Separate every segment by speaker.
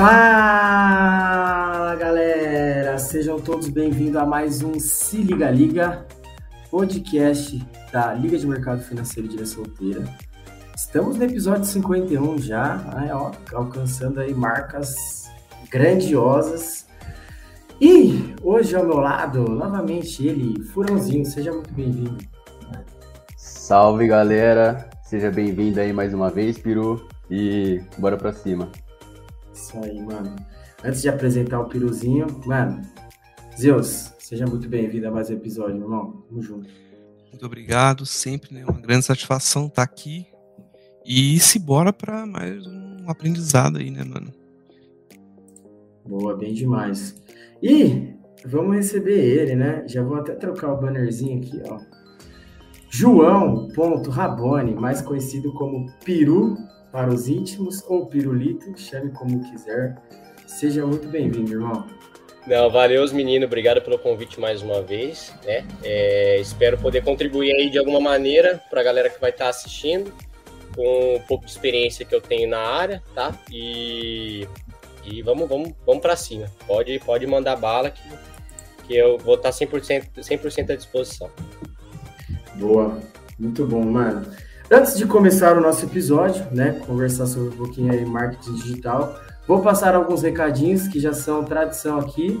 Speaker 1: Fala galera, sejam todos bem-vindos a mais um Se Liga Liga, podcast da Liga de Mercado Financeiro de Ilha Solteira. Estamos no episódio 51 já, né, ó, alcançando aí marcas grandiosas. E hoje ao meu lado, novamente ele, Furãozinho, seja muito bem-vindo.
Speaker 2: Salve galera, seja bem-vindo aí mais uma vez, Piru, e bora pra cima.
Speaker 1: Isso aí, mano. Antes de apresentar o Piruzinho, mano, Zeus, seja muito bem-vindo a mais um episódio, irmão. Tamo junto.
Speaker 3: Muito obrigado, sempre né, uma grande satisfação estar aqui. E se bora para mais um aprendizado aí, né, mano?
Speaker 1: Boa, bem demais. E vamos receber ele, né? Já vou até trocar o bannerzinho aqui, ó. João Rabone, mais conhecido como Piru para os íntimos ou pirulito, chame como quiser. Seja muito bem-vindo, irmão.
Speaker 4: Não, valeu, os meninos. Obrigado pelo convite mais uma vez. Né? É, espero poder contribuir aí de alguma maneira para a galera que vai estar tá assistindo, com um pouco de experiência que eu tenho na área, tá? E, e vamos, vamos, vamos para cima. Pode, pode mandar bala que, que eu vou estar 100%, 100 à disposição.
Speaker 1: Boa, muito bom, mano. Antes de começar o nosso episódio, né, conversar sobre um pouquinho aí marketing digital, vou passar alguns recadinhos que já são tradição aqui.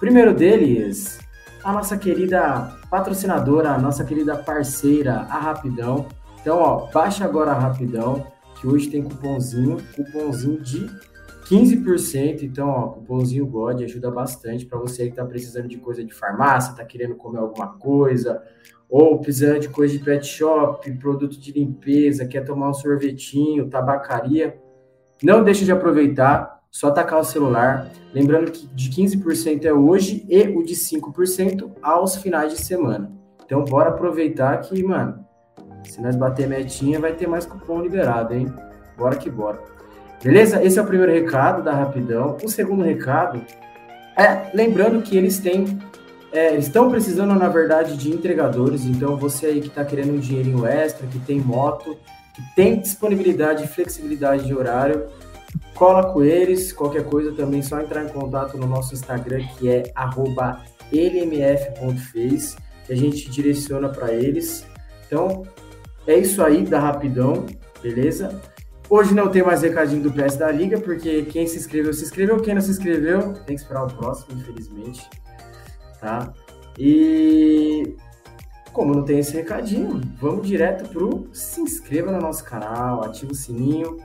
Speaker 1: Primeiro deles, a nossa querida patrocinadora, a nossa querida parceira, a Rapidão. Então, ó, baixa agora a Rapidão, que hoje tem cupomzinho, cupomzinho de 15%. Então, ó, cupomzinho God ajuda bastante para você que está precisando de coisa de farmácia, está querendo comer alguma coisa, ou precisando de coisa de pet shop, produto de limpeza, quer tomar um sorvetinho, tabacaria, não deixe de aproveitar, só tacar o celular. Lembrando que de 15% é hoje e o de 5% aos finais de semana. Então, bora aproveitar que, mano, se nós bater metinha, vai ter mais cupom liberado, hein? Bora que bora. Beleza? Esse é o primeiro recado da Rapidão. O segundo recado é lembrando que eles têm é, estão precisando, na verdade, de entregadores. Então, você aí que está querendo um dinheirinho extra, que tem moto, que tem disponibilidade e flexibilidade de horário, cola com eles. Qualquer coisa também, só entrar em contato no nosso Instagram, que é lmf.face, que a gente direciona para eles. Então, é isso aí da Rapidão, beleza? Hoje não tem mais recadinho do PS da Liga, porque quem se inscreveu, se inscreveu. Quem não se inscreveu, tem que esperar o próximo, infelizmente tá? E como não tem esse recadinho, vamos direto pro se inscreva no nosso canal, ativa o sininho,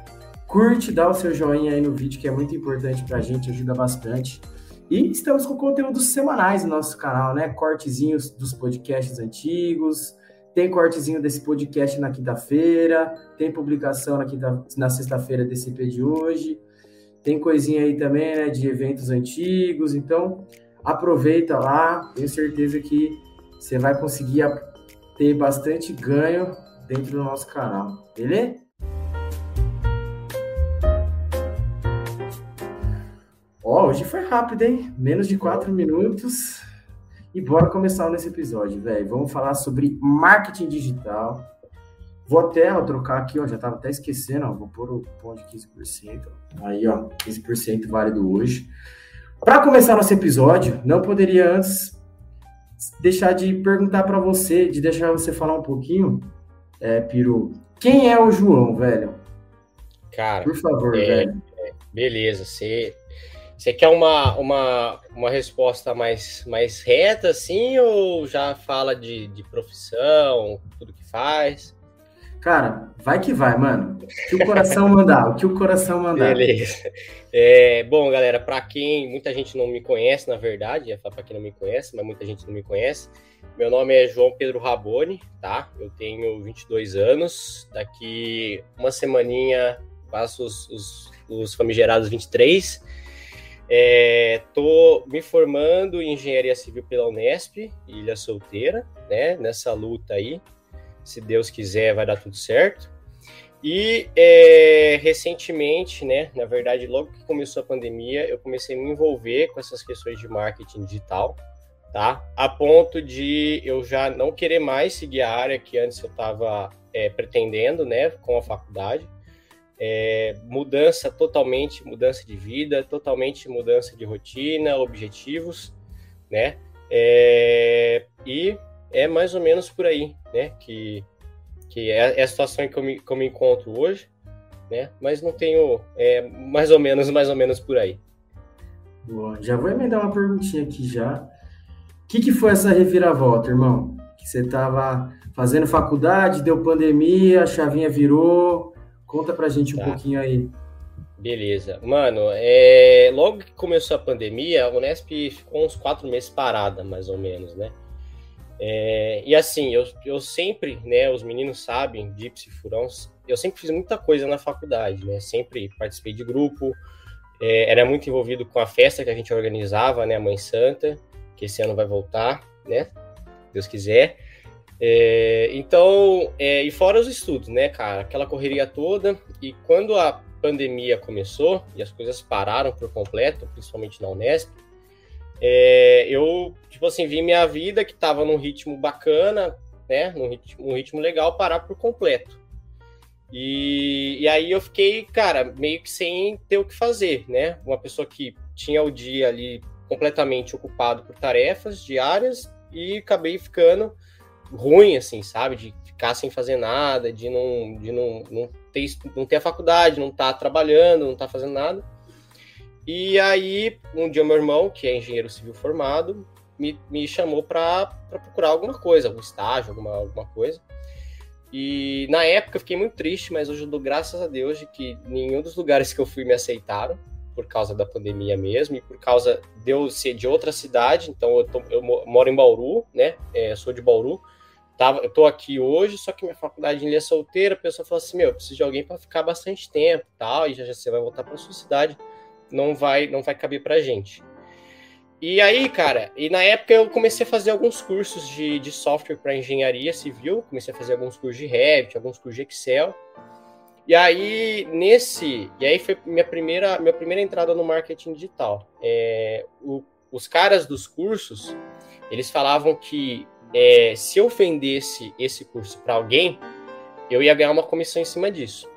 Speaker 1: curte, dá o seu joinha aí no vídeo que é muito importante pra gente, ajuda bastante. E estamos com conteúdos semanais no nosso canal, né? Cortezinhos dos podcasts antigos, tem cortezinho desse podcast na quinta-feira, tem publicação na, quinta, na sexta-feira desse EP de hoje, tem coisinha aí também, né, de eventos antigos, então aproveita lá, tenho certeza que você vai conseguir ter bastante ganho dentro do nosso canal, beleza? Ó, hoje foi rápido, hein? Menos de quatro minutos. E bora começar nesse episódio, velho. Vamos falar sobre marketing digital. Vou até ó, trocar aqui, ó, já tava até esquecendo, ó, vou pôr o ponto de 15%. Ó. Aí, ó, 15% válido hoje. Para começar nosso episódio, não poderia antes deixar de perguntar para você, de deixar você falar um pouquinho, é, Piru, quem é o João, velho?
Speaker 4: Cara, por favor, é, velho. É, beleza, você você quer uma, uma, uma resposta mais, mais reta, assim, ou já fala de, de profissão, tudo que faz?
Speaker 1: Cara, vai que vai, mano. O que o coração mandar, o que o coração mandar.
Speaker 4: Beleza. É, bom, galera, para quem muita gente não me conhece, na verdade, é para quem não me conhece, mas muita gente não me conhece, meu nome é João Pedro Raboni, tá? Eu tenho 22 anos. Daqui uma semaninha faço os, os, os famigerados 23. É, tô me formando em engenharia civil pela Unesp, Ilha Solteira, né? Nessa luta aí se Deus quiser, vai dar tudo certo. E é, recentemente, né, na verdade, logo que começou a pandemia, eu comecei a me envolver com essas questões de marketing digital, tá? A ponto de eu já não querer mais seguir a área que antes eu estava é, pretendendo, né, com a faculdade. É, mudança totalmente, mudança de vida, totalmente mudança de rotina, objetivos, né? É, e é mais ou menos por aí, né? Que, que é, é a situação em que eu me, que eu me encontro hoje, né? Mas não tenho, é, mais ou menos, mais ou menos por aí.
Speaker 1: Boa. Já vou emendar uma perguntinha aqui já. O que, que foi essa reviravolta, irmão? Que você estava fazendo faculdade, deu pandemia, a chavinha virou. Conta pra gente um tá. pouquinho aí.
Speaker 4: Beleza. Mano, é... logo que começou a pandemia, a Unesp ficou uns quatro meses parada, mais ou menos, né? É... E assim, eu, eu sempre, né, os meninos sabem, Dips e Furões, eu sempre fiz muita coisa na faculdade, né? Sempre participei de grupo, é... era muito envolvido com a festa que a gente organizava, né, a Mãe Santa, que esse ano vai voltar, né? Deus quiser. É, então, é, e fora os estudos, né, cara? Aquela correria toda. E quando a pandemia começou e as coisas pararam por completo, principalmente na Unesp, é, eu, tipo assim, vi minha vida que estava num ritmo bacana, né, num ritmo, num ritmo legal, parar por completo. E, e aí eu fiquei, cara, meio que sem ter o que fazer, né? Uma pessoa que tinha o dia ali completamente ocupado por tarefas diárias e acabei ficando ruim, assim, sabe? De ficar sem fazer nada, de não, de não, não, ter, não ter a faculdade, não estar tá trabalhando, não estar tá fazendo nada. E aí, um dia, meu irmão, que é engenheiro civil formado, me, me chamou para procurar alguma coisa, algum estágio, alguma, alguma coisa. E na época eu fiquei muito triste, mas hoje eu dou graças a Deus de que nenhum dos lugares que eu fui me aceitaram, por causa da pandemia mesmo, e por causa de eu ser de outra cidade, então eu, tô, eu moro em Bauru, né? É, sou de Bauru, tava, eu tô aqui hoje, só que minha faculdade em Ilha Solteira, a pessoa falou assim, meu, eu preciso de alguém para ficar bastante tempo, tal, e já, já você vai voltar para sua cidade, não vai não vai caber pra gente. E aí, cara, e na época eu comecei a fazer alguns cursos de, de software para engenharia civil, comecei a fazer alguns cursos de Revit, alguns cursos de Excel. E aí, nesse. E aí foi minha primeira, minha primeira entrada no marketing digital. É, o, os caras dos cursos, eles falavam que é, se eu vendesse esse curso para alguém, eu ia ganhar uma comissão em cima disso.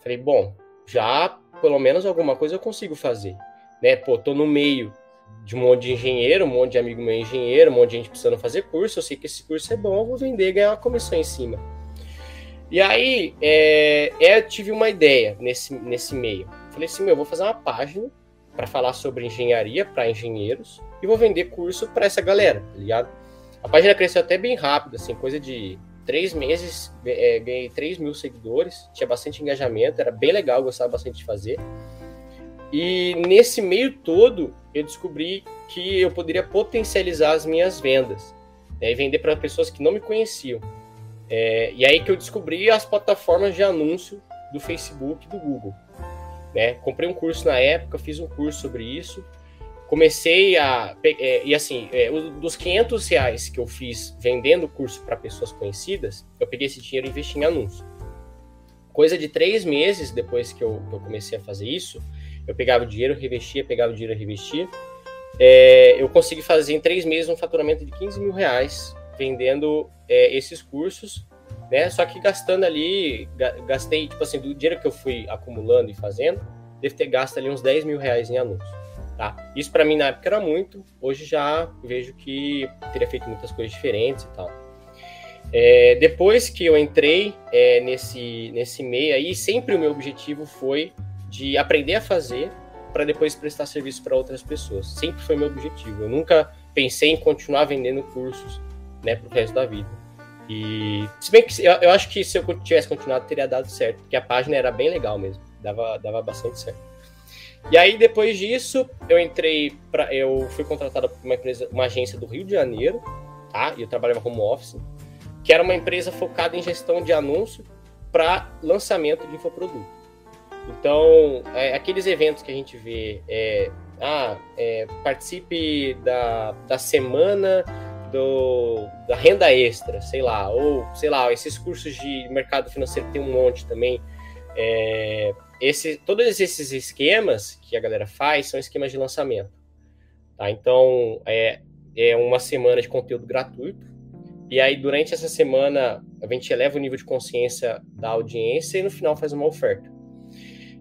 Speaker 4: Falei, bom, já pelo menos alguma coisa eu consigo fazer. Né? Pô, tô no meio de um monte de engenheiro, um monte de amigo meu engenheiro, um monte de gente precisando fazer curso, eu sei que esse curso é bom, eu vou vender e ganhar uma comissão em cima. E aí, é, é eu tive uma ideia nesse, nesse meio. Falei assim, meu, eu vou fazer uma página para falar sobre engenharia para engenheiros e vou vender curso para essa galera, tá ligado? A página cresceu até bem rápido, assim, coisa de três meses, é, ganhei 3 mil seguidores, tinha bastante engajamento, era bem legal, gostava bastante de fazer. E nesse meio todo, eu descobri que eu poderia potencializar as minhas vendas né, e vender para pessoas que não me conheciam. É, e aí que eu descobri as plataformas de anúncio do Facebook e do Google. Né? Comprei um curso na época, fiz um curso sobre isso comecei a. É, e assim, é, dos 500 reais que eu fiz vendendo curso para pessoas conhecidas, eu peguei esse dinheiro e investi em anúncio. Coisa de três meses depois que eu, que eu comecei a fazer isso, eu pegava o dinheiro, revestia, pegava o dinheiro, revestia. É, eu consegui fazer em três meses um faturamento de 15 mil reais vendendo é, esses cursos, né? Só que gastando ali, gastei, tipo assim, do dinheiro que eu fui acumulando e fazendo, devo ter gasto ali uns 10 mil reais em anúncio. Tá? Isso para mim na época era muito, hoje já vejo que teria feito muitas coisas diferentes e tal. É, depois que eu entrei é, nesse, nesse meio aí, sempre o meu objetivo foi de aprender a fazer para depois prestar serviço para outras pessoas. Sempre foi meu objetivo. Eu nunca pensei em continuar vendendo cursos né, para o resto da vida. E se bem que eu, eu acho que se eu tivesse continuado teria dado certo, porque a página era bem legal mesmo, dava, dava bastante certo. E aí, depois disso, eu entrei para. Eu fui contratado por uma empresa, uma agência do Rio de Janeiro, tá? E eu trabalhava home office, que era uma empresa focada em gestão de anúncio para lançamento de infoproduto. Então, é, aqueles eventos que a gente vê, é, ah, é, participe da, da semana do, da renda extra, sei lá, ou sei lá, esses cursos de mercado financeiro tem um monte também. É, esse, todos esses esquemas que a galera faz são esquemas de lançamento. Tá? Então, é, é uma semana de conteúdo gratuito. E aí, durante essa semana, a gente eleva o nível de consciência da audiência e no final faz uma oferta.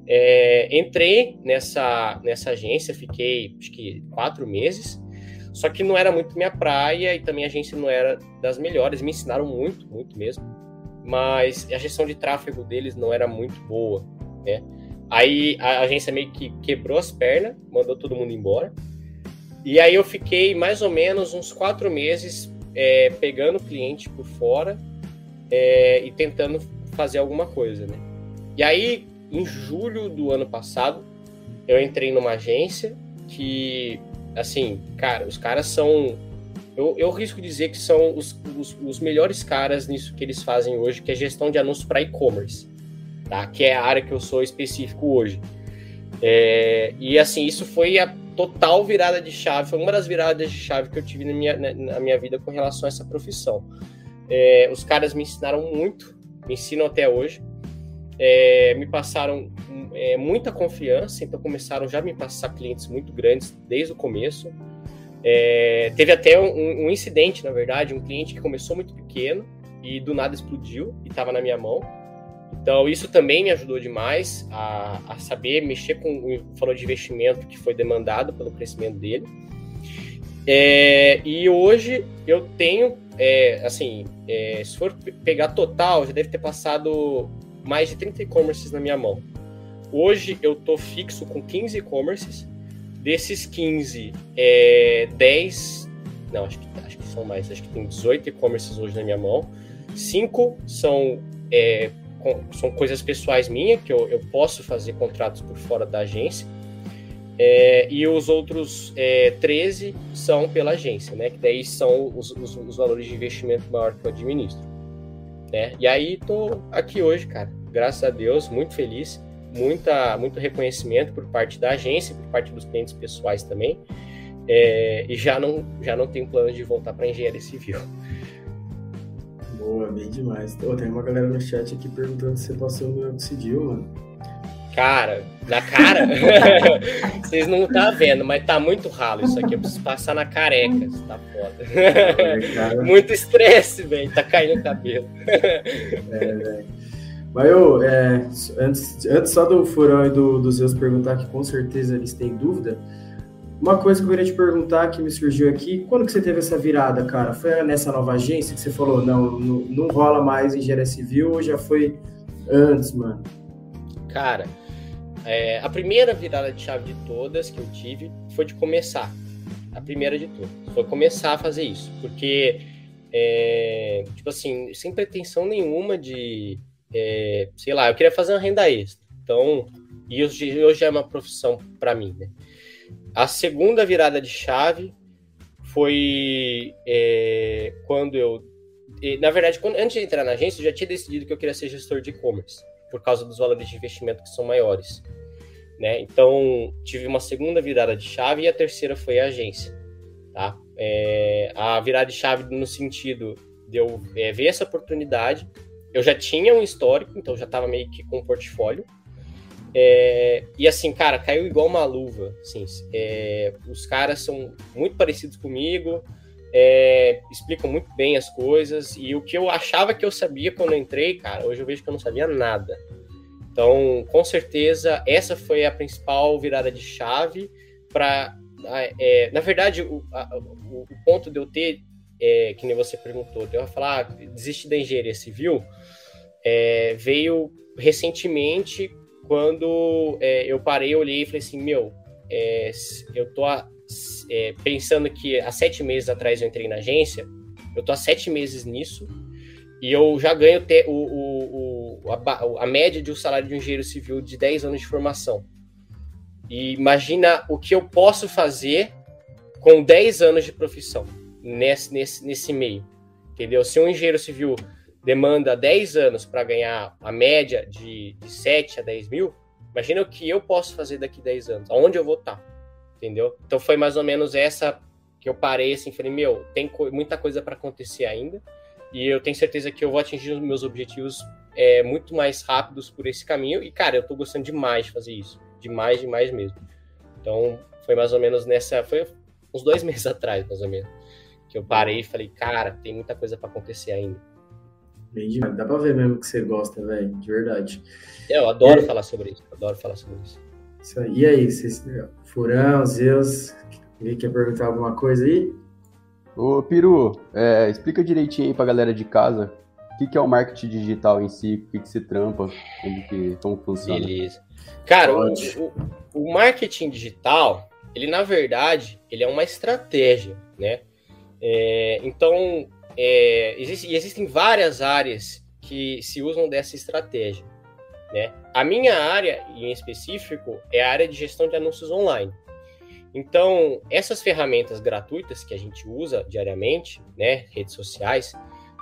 Speaker 4: É, entrei nessa, nessa agência, fiquei acho que quatro meses, só que não era muito minha praia e também a agência não era das melhores. Me ensinaram muito, muito mesmo, mas a gestão de tráfego deles não era muito boa, né? Aí a agência meio que quebrou as pernas, mandou todo mundo embora. E aí eu fiquei mais ou menos uns quatro meses é, pegando cliente por fora é, e tentando fazer alguma coisa, né? E aí, em julho do ano passado, eu entrei numa agência que, assim, cara, os caras são. Eu, eu risco dizer que são os, os, os melhores caras nisso que eles fazem hoje, que é gestão de anúncios para e-commerce, tá? Que é a área que eu sou específico hoje. É, e assim, isso foi a total virada de chave, foi uma das viradas de chave que eu tive na minha, na, minha vida com relação a essa profissão. É, os caras me ensinaram muito, me ensinam até hoje. É, me passaram é, muita confiança, então começaram já a me passar clientes muito grandes desde o começo. É, teve até um, um, incidente, na verdade, um cliente que começou muito pequeno e do nada explodiu e estava na minha mão. Então, isso também me ajudou demais a, a saber mexer com o valor de investimento que foi demandado pelo crescimento dele. É, e hoje eu tenho, é, assim, é, se for pegar total, já deve ter passado mais de 30 e-commerces na minha mão. Hoje eu tô fixo com 15 e-commerces. Desses 15, é, 10. Não, acho que, acho que são mais. Acho que tem 18 e-commerces hoje na minha mão. Cinco são é, são coisas pessoais minhas, que eu, eu posso fazer contratos por fora da agência. É, e os outros é, 13 são pela agência, né? Que daí são os, os, os, valores de investimento maior que eu administro. Né? E aí tô aqui hoje, cara. Graças a Deus, muito feliz. Muita, muito reconhecimento por parte da agência, por parte dos clientes pessoais também. É, e já não, já não tenho plano de voltar para engenharia civil.
Speaker 1: Boa, bem demais. Oh, tem uma galera no chat aqui perguntando se você passou no Oxidil, mano.
Speaker 4: Cara, na cara? Vocês não tá vendo, mas tá muito ralo isso aqui. Eu preciso passar na careca. Isso tá foda. É, muito estresse, velho. Tá caindo o cabelo.
Speaker 1: É, velho. Mas eu, é, antes, antes só do Furão e do, dos Zeus perguntar, que com certeza eles têm dúvida, uma coisa que eu queria te perguntar, que me surgiu aqui, quando que você teve essa virada, cara? Foi nessa nova agência que você falou, não, não, não rola mais engenharia civil ou já foi antes, mano?
Speaker 4: Cara, é, a primeira virada de chave de todas que eu tive foi de começar. A primeira de todas. Foi começar a fazer isso. Porque, é, tipo assim, sem pretensão nenhuma de, é, sei lá, eu queria fazer uma renda extra. Então, e hoje, hoje é uma profissão para mim, né? A segunda virada de chave foi é, quando eu. Na verdade, quando, antes de entrar na agência, eu já tinha decidido que eu queria ser gestor de e-commerce, por causa dos valores de investimento que são maiores. Né? Então, tive uma segunda virada de chave e a terceira foi a agência. Tá? É, a virada de chave no sentido de eu é, ver essa oportunidade. Eu já tinha um histórico, então já estava meio que com um portfólio. É, e assim, cara, caiu igual uma luva. Assim, é, os caras são muito parecidos comigo, é, explicam muito bem as coisas. E o que eu achava que eu sabia quando eu entrei, cara, hoje eu vejo que eu não sabia nada. Então, com certeza, essa foi a principal virada de chave para. É, na verdade, o, a, o, ponto de eu ter, é, que nem você perguntou, de eu falar, ah, desistir da engenharia civil, é, veio recentemente quando é, eu parei, olhei e falei assim, meu, é, eu tô a, é, pensando que há sete meses atrás eu entrei na agência, eu tô há sete meses nisso, e eu já ganho te, o, o, o a, a, média de um salário de um engenheiro civil de 10 anos de formação. E imagina o que eu posso fazer com 10 anos de profissão nesse, nesse, nesse meio. Entendeu? Se um engenheiro civil demanda 10 anos para ganhar a média de, de 7 a 10 mil, imagina o que eu posso fazer daqui 10 anos, aonde eu vou estar, tá, entendeu? Então foi mais ou menos essa que eu parei assim, falei, meu, tem co muita coisa para acontecer ainda, e eu tenho certeza que eu vou atingir os meus objetivos é, muito mais rápidos por esse caminho, e cara, eu tô gostando demais de fazer isso, demais, demais mesmo. Então foi mais ou menos nessa, foi uns dois meses atrás, mais ou menos, que eu parei e falei, cara, tem muita coisa para acontecer ainda.
Speaker 1: Bem demais. Dá pra ver mesmo que você gosta, velho. De verdade.
Speaker 4: É, eu adoro é. falar sobre isso. Adoro falar sobre isso.
Speaker 1: isso aí. E aí, vocês, Furão, Zeus, alguém quer perguntar alguma coisa aí?
Speaker 2: Ô, Peru, é, explica direitinho aí pra galera de casa o que, que é o marketing digital em si, o que, que se trampa, como, que, como funciona.
Speaker 4: Beleza. Cara, o, o, o, marketing digital, ele na verdade, ele é uma estratégia, né? É, então, é, existe, existem várias áreas que se usam dessa estratégia, né? A minha área, em específico, é a área de gestão de anúncios online. Então, essas ferramentas gratuitas que a gente usa diariamente, né, redes sociais,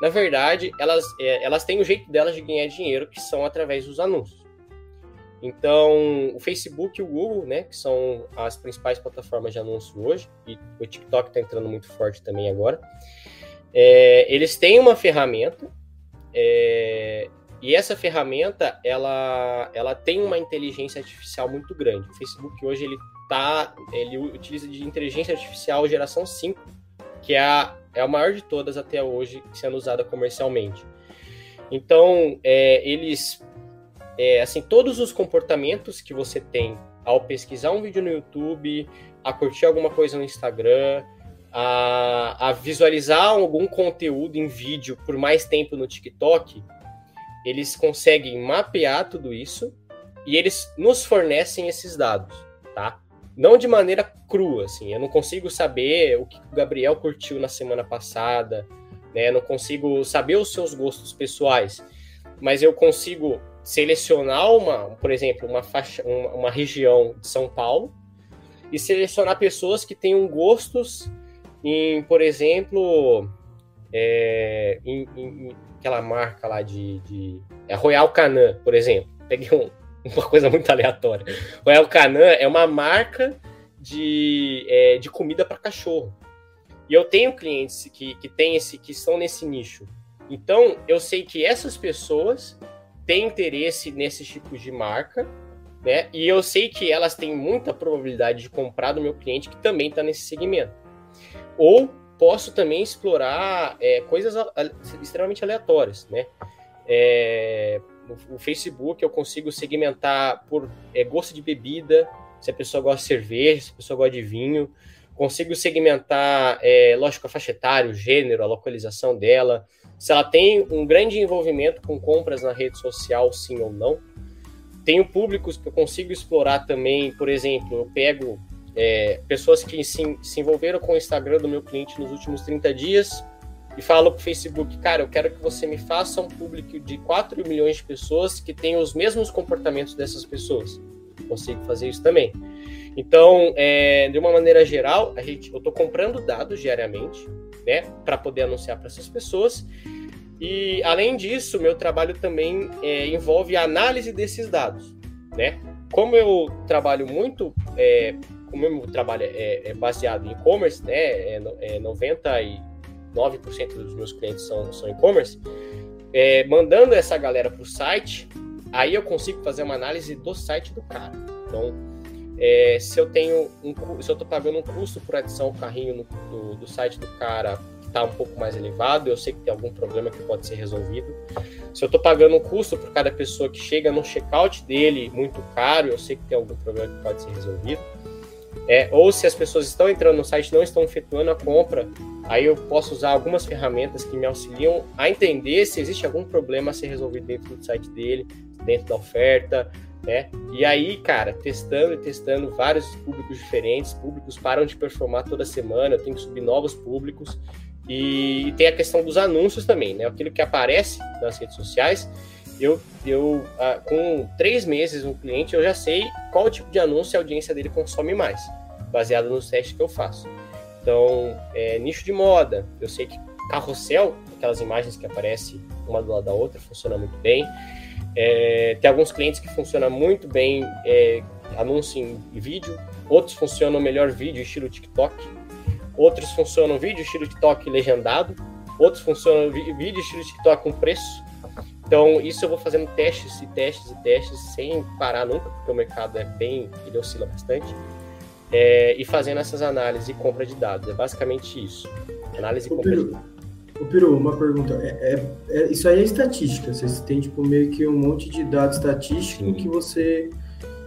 Speaker 4: na verdade, elas, é, elas têm o jeito delas de ganhar dinheiro, que são através dos anúncios. Então, o Facebook e o Google, né, que são as principais plataformas de anúncio hoje, e o TikTok está entrando muito forte também agora, é, eles têm uma ferramenta, é, e essa ferramenta, ela, ela tem uma inteligência artificial muito grande. O Facebook hoje, ele tá, ele utiliza de inteligência artificial geração 5, que é a, é a maior de todas até hoje sendo usada comercialmente. Então, é, eles, é, assim, todos os comportamentos que você tem ao pesquisar um vídeo no YouTube, a curtir alguma coisa no Instagram, a, a visualizar algum conteúdo em vídeo por mais tempo no TikTok, eles conseguem mapear tudo isso e eles nos fornecem esses dados, tá? não de maneira crua, assim. Eu não consigo saber o que o Gabriel curtiu na semana passada, né? Eu não consigo saber os seus gostos pessoais, mas eu consigo selecionar uma, por exemplo, uma faixa, uma, uma região de São Paulo e selecionar pessoas que tenham gostos em, por exemplo, é, em, em, aquela marca lá de, de é Royal Canin, por exemplo. Peguei um, uma coisa muito aleatória. O El Canan é uma marca de, é, de comida para cachorro. E eu tenho clientes que, que, tem esse, que estão nesse nicho. Então, eu sei que essas pessoas têm interesse nesses tipos de marca, né? E eu sei que elas têm muita probabilidade de comprar do meu cliente que também está nesse segmento. Ou posso também explorar é, coisas extremamente aleatórias, né? É, Facebook eu consigo segmentar por é, gosto de bebida, se a pessoa gosta de cerveja, se a pessoa gosta de vinho. Consigo segmentar, é, lógico, a faixa etária, o gênero, a localização dela, se ela tem um grande envolvimento com compras na rede social, sim ou não. Tenho públicos que eu consigo explorar também, por exemplo, eu pego é, pessoas que se, se envolveram com o Instagram do meu cliente nos últimos 30 dias, e falo pro Facebook, cara, eu quero que você me faça um público de 4 milhões de pessoas que tenham os mesmos comportamentos dessas pessoas. Consigo fazer isso também. Então, é, de uma maneira geral, a gente, eu estou comprando dados diariamente, né, para poder anunciar para essas pessoas. E além disso, meu trabalho também é, envolve a análise desses dados, né? Como eu trabalho muito, é, como meu trabalho é, é baseado em e-commerce, né, é, é 90 e 9% dos meus clientes são, são e-commerce, é, mandando essa galera para o site, aí eu consigo fazer uma análise do site do cara. Então, é, se eu tenho um, se eu estou pagando um custo por adição ao carrinho no, do, do site do cara que está um pouco mais elevado, eu sei que tem algum problema que pode ser resolvido. Se eu estou pagando um custo por cada pessoa que chega no checkout dele muito caro, eu sei que tem algum problema que pode ser resolvido. É, ou se as pessoas estão entrando no site não estão efetuando a compra, aí eu posso usar algumas ferramentas que me auxiliam a entender se existe algum problema a ser resolvido dentro do site dele, dentro da oferta, né? E aí, cara, testando e testando vários públicos diferentes, públicos param de performar toda semana, eu tenho que subir novos públicos. E tem a questão dos anúncios também, né? Aquilo que aparece nas redes sociais, eu, eu ah, com três meses um cliente, eu já sei qual tipo de anúncio a audiência dele consome mais, baseado nos testes que eu faço. Então, é, nicho de moda, eu sei que carrossel, aquelas imagens que aparecem uma do lado da outra, funciona muito bem. É, tem alguns clientes que funcionam muito bem é, anúncio em vídeo, outros funcionam melhor vídeo estilo TikTok, outros funcionam vídeo estilo TikTok legendado, outros funcionam vídeo estilo TikTok com preço, então, isso eu vou fazendo testes e testes e testes sem parar nunca, porque o mercado é bem, ele oscila bastante. É, e fazendo essas análises e compra de dados. É basicamente isso. Análise e compra de dados.
Speaker 1: Ô, Peru, uma pergunta. É, é, é, isso aí é estatística. Você tem, tipo, meio que um monte de dados estatísticos que você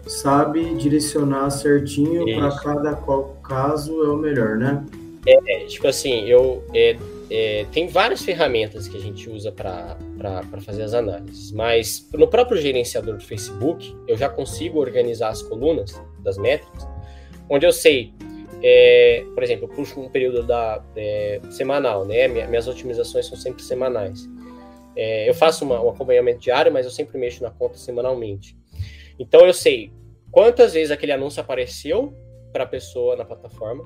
Speaker 1: sabe direcionar certinho para cada qual caso é o melhor, né?
Speaker 4: É, tipo assim, eu é, tem várias ferramentas que a gente usa para fazer as análises, mas no próprio gerenciador do Facebook eu já consigo organizar as colunas das métricas, onde eu sei, é, por exemplo, eu puxo um período da é, semanal, né? Minhas otimizações são sempre semanais. É, eu faço uma, um acompanhamento diário, mas eu sempre mexo na conta semanalmente. Então eu sei quantas vezes aquele anúncio apareceu para a pessoa na plataforma,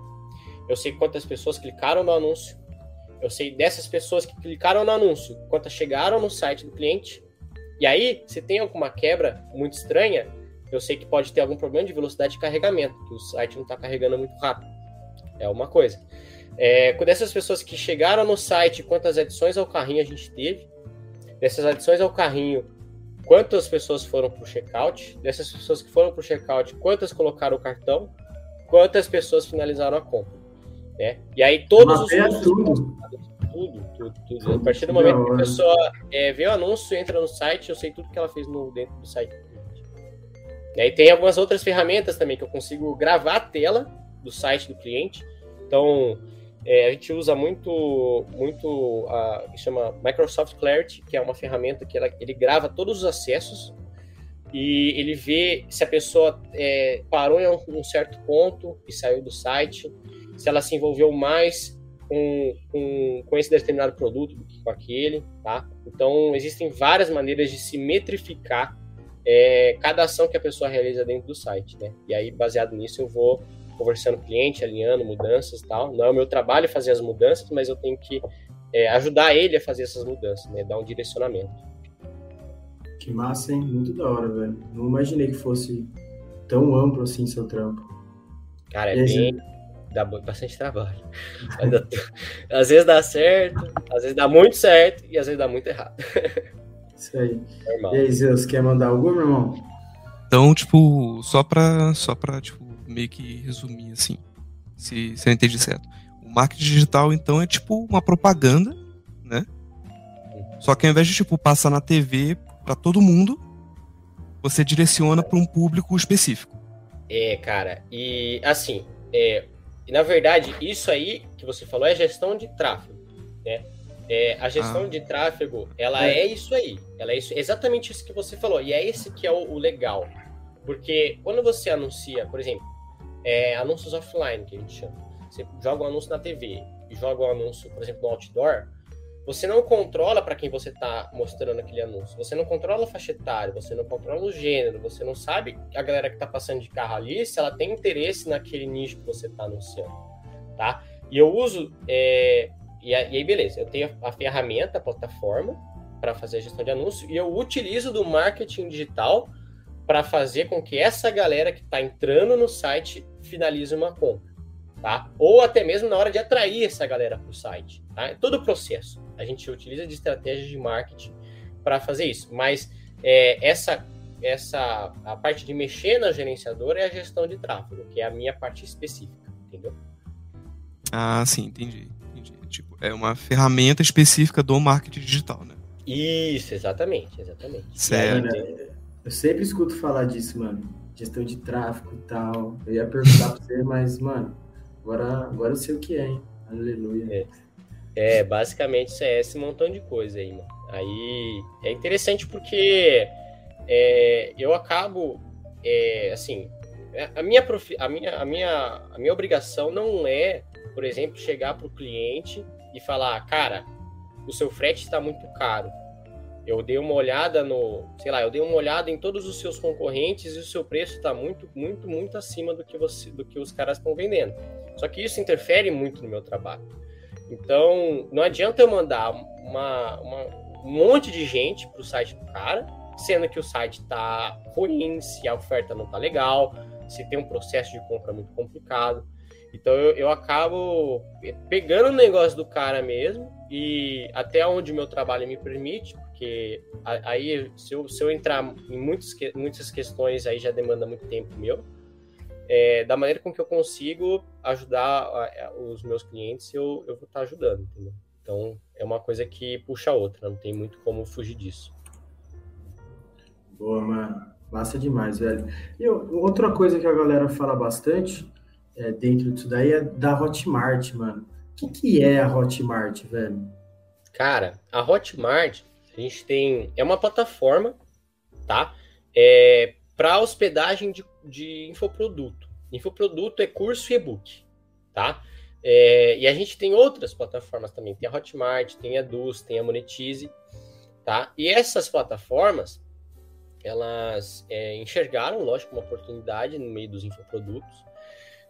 Speaker 4: eu sei quantas pessoas clicaram no anúncio, eu sei dessas pessoas que clicaram no anúncio, quantas chegaram no site do cliente. E aí, se tem alguma quebra muito estranha, eu sei que pode ter algum problema de velocidade de carregamento, que o site não está carregando muito rápido. É uma coisa. É, dessas pessoas que chegaram no site, quantas adições ao carrinho a gente teve, dessas adições ao carrinho, quantas pessoas foram para o checkout, dessas pessoas que foram para o checkout, quantas colocaram o cartão, quantas pessoas finalizaram a compra. Né? E aí todos os
Speaker 1: tudo.
Speaker 4: tudo, tudo, tudo. A partir do momento que a pessoa é, vê o anúncio, entra no site, eu sei tudo que ela fez no, dentro do site. E aí tem algumas outras ferramentas também que eu consigo gravar a tela do site do cliente. Então, é, a gente usa muito, muito a que chama Microsoft Clarity, que é uma ferramenta que ela, ele grava todos os acessos e ele vê se a pessoa é, parou em um, um, certo ponto e saiu do site, se ela se envolveu mais com, com, com esse determinado produto do que com aquele, tá? Então, existem várias maneiras de se metrificar é, cada ação que a pessoa realiza dentro do site, né? E aí, baseado nisso, eu vou conversando com o cliente, alinhando mudanças e tal. Não é o meu trabalho fazer as mudanças, mas eu tenho que é, ajudar ele a fazer essas mudanças, né? Dar um direcionamento.
Speaker 1: Que massa, hein? Muito da hora, velho. Não imaginei que fosse tão amplo assim seu trampo.
Speaker 4: Cara, é bem... Dá bastante trabalho. às vezes dá certo, às vezes dá muito certo e às vezes dá muito errado.
Speaker 1: Isso aí. Normal. E aí, Zeus, quer mandar algum, meu irmão?
Speaker 3: Então, tipo, só pra, só pra tipo, meio que resumir assim, se, se eu entendi certo. O marketing digital, então, é tipo uma propaganda, né? Só que ao invés de, tipo, passar na TV para todo mundo, você direciona para um público específico.
Speaker 4: É, cara, e assim, é, na verdade, isso aí que você falou é gestão de tráfego, né? É, a gestão ah. de tráfego, ela é. é. isso aí. Ela é isso, exatamente isso que você falou. E é esse que é o, o legal. Porque quando você anuncia, por exemplo, é, anúncios offline, que a gente chama. Você joga um anúncio na TV e joga um anúncio, por exemplo, no outdoor, você não controla para quem você está mostrando aquele anúncio. Você não controla a faixa etária, você não controla o gênero, você não sabe a galera que está passando de carro ali se ela tem interesse naquele nicho que você está anunciando, tá? E eu uso, é, e, aí beleza, eu tenho a ferramenta, a plataforma para fazer a gestão de anúncio e eu utilizo do marketing digital para fazer com que essa galera que está entrando no site finalize uma compra, tá? Ou até mesmo na hora de atrair essa galera para o site, tá? É todo o processo. A gente utiliza de estratégias de marketing para fazer isso, mas é, essa essa a parte de mexer na gerenciadora é a gestão de tráfego, que é a minha parte específica, entendeu?
Speaker 3: Ah, sim, entendi. entendi. Tipo, é uma ferramenta específica do marketing digital, né?
Speaker 4: Isso, exatamente, exatamente.
Speaker 3: Certo.
Speaker 1: Eu sempre escuto falar disso, mano. Gestão de tráfego e tal. Eu ia perguntar pra você, mas, mano, agora, agora eu sei o que é, hein? Aleluia.
Speaker 4: É, é basicamente isso é esse montão de coisa aí, mano. Aí é interessante porque é, eu acabo, é, assim, é, a minha, profi, a, minha, a, minha, a minha obrigação não é, por exemplo, chegar pro cliente e falar, cara, o seu frete está muito caro eu dei uma olhada no, sei lá, eu dei uma olhada em todos os seus concorrentes e o seu preço está muito, muito, muito acima do que você, do que os caras estão vendendo. Só que isso interfere muito no meu trabalho. Então, não adianta eu mandar uma, uma um monte de gente para o site do cara, sendo que o site está ruim, se a oferta não está legal, se tem um processo de compra muito complicado. Então eu, eu acabo pegando o negócio do cara mesmo e até onde o meu trabalho me permite, porque aí se eu, se eu entrar em muitas questões aí já demanda muito tempo meu, é, da maneira com que eu consigo ajudar os meus clientes, eu, eu vou estar ajudando, entendeu? Então é uma coisa que puxa a outra, não tem muito como fugir disso.
Speaker 1: Boa, mano. Massa demais, velho. E outra coisa que a galera fala bastante é, dentro disso daí é da Hotmart, mano. O que, que é a Hotmart, velho?
Speaker 4: Cara, a Hotmart, a gente tem. É uma plataforma, tá? É, para hospedagem de, de infoproduto. Infoproduto é curso e e-book, tá? É, e a gente tem outras plataformas também. Tem a Hotmart, tem a Dus, tem a Monetize, tá? E essas plataformas, elas é, enxergaram, lógico, uma oportunidade no meio dos infoprodutos.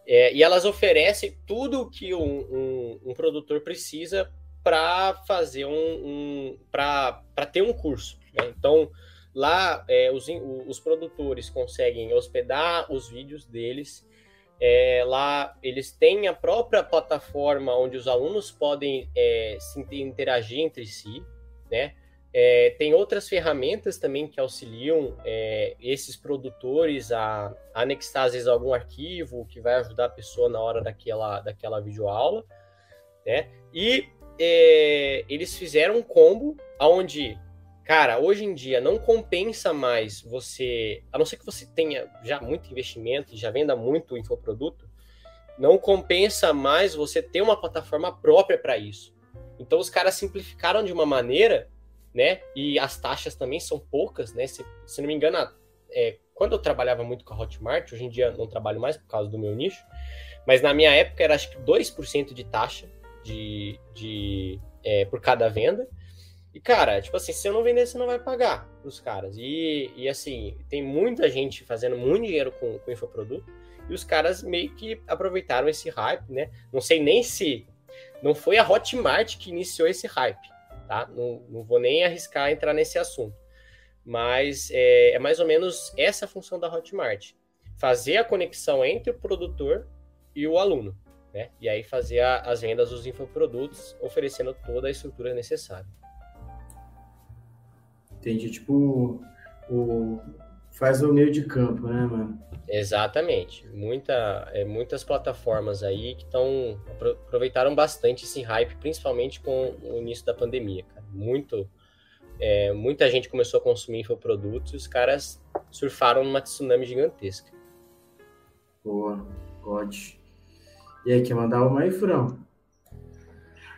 Speaker 4: É, e elas oferecem tudo o que um, um, um, produtor precisa para fazer um, um para ter um curso. Né? Então, lá é, os, os produtores conseguem hospedar os vídeos deles. É, lá eles têm a própria plataforma onde os alunos podem é, se interagir entre si, né? É, tem outras ferramentas também que auxiliam é, esses produtores a, anexar, às vezes, algum arquivo que vai ajudar a pessoa na hora daquela, daquela videoaula. Né? E é, eles fizeram um combo onde, cara, hoje em dia não compensa mais você, a não ser que você tenha já muito investimento e já venda muito infoproduto, não compensa mais você ter uma plataforma própria para isso. Então os caras simplificaram de uma maneira né? E as taxas também são poucas, né? Se, se não me engano, é, quando eu trabalhava muito com a Hotmart, hoje em dia não trabalho mais por causa do meu nicho, mas na minha época era acho que 2% de taxa de, de, é, por cada venda. E, cara, tipo assim, se eu não vender, você não vai pagar pros caras. E, e assim, tem muita gente fazendo muito dinheiro com, com infoproduto, e os caras meio que aproveitaram esse hype, né? Não sei nem se não foi a Hotmart que iniciou esse hype, tá? Não, não vou nem arriscar entrar nesse assunto. Mas é, é mais ou menos essa a função da Hotmart. Fazer a conexão entre o produtor e o aluno, né? E aí fazer a, as vendas dos infoprodutos, oferecendo toda a estrutura necessária.
Speaker 1: Entendi. Tipo, o, faz o meio de campo, né, mano?
Speaker 4: Exatamente. Muita, é, muitas plataformas aí que estão aproveitaram bastante esse hype, principalmente com o início da pandemia, cara. Muito, é, muita gente começou a consumir infoprodutos e os caras surfaram numa tsunami gigantesca.
Speaker 1: Boa, God. E aí, quer mandar uma aí, Furão?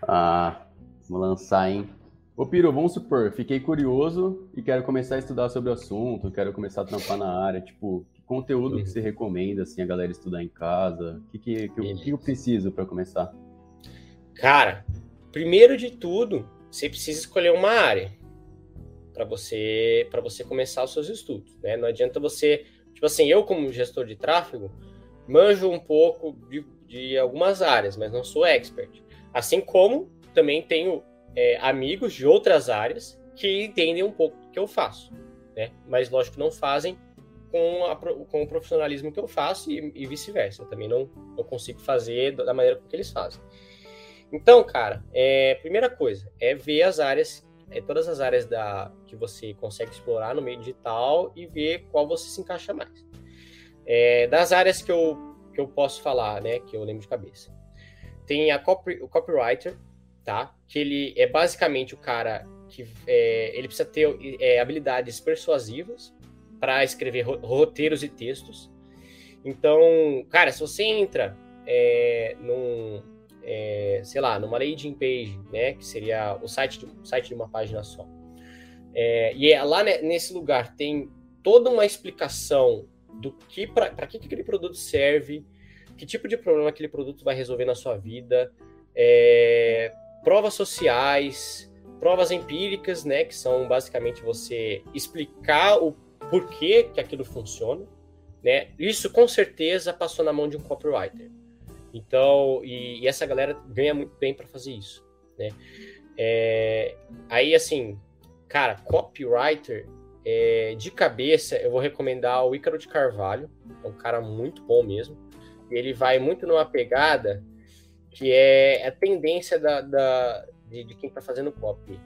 Speaker 2: Ah, vou lançar, hein? Ô, Piro, vamos supor, fiquei curioso e quero começar a estudar sobre o assunto, quero começar a trampar na área, tipo, que conteúdo que você recomenda, assim, a galera estudar em casa? O que, que, que, eu, que eu preciso para começar?
Speaker 4: Cara, primeiro de tudo, você precisa escolher uma área para você para você começar os seus estudos, né? Não adianta você, tipo assim, eu como gestor de tráfego, manjo um pouco de, de algumas áreas, mas não sou expert. Assim como também tenho é, amigos de outras áreas que entendem um pouco do que eu faço, né? Mas lógico não fazem com, a, com o profissionalismo que eu faço e, e vice-versa. Eu também não, não consigo fazer da maneira que eles fazem. Então, cara, é, primeira coisa é ver as áreas, é, todas as áreas da, que você consegue explorar no meio digital e ver qual você se encaixa mais. É, das áreas que eu, que eu posso falar, né, que eu lembro de cabeça. Tem a copy, o copywriter, tá? Que ele é basicamente o cara que é, ele precisa ter é, habilidades persuasivas para escrever roteiros e textos. Então, cara, se você entra é, num, é, sei lá, numa landing page, né, que seria o site de, site de uma página só, é, e é, lá nesse lugar tem toda uma explicação do que para que, que aquele produto serve, que tipo de problema aquele produto vai resolver na sua vida, é, provas sociais, provas empíricas, né, que são basicamente você explicar o porquê que aquilo funciona, né? Isso com certeza passou na mão de um copywriter. Então, e, e essa galera ganha muito bem para fazer isso, né? É, aí, assim, cara, copywriter, é, de cabeça, eu vou recomendar o Ícaro de Carvalho, é um cara muito bom mesmo. Ele vai muito numa pegada que é a tendência da, da de, de, quem está fazendo copy,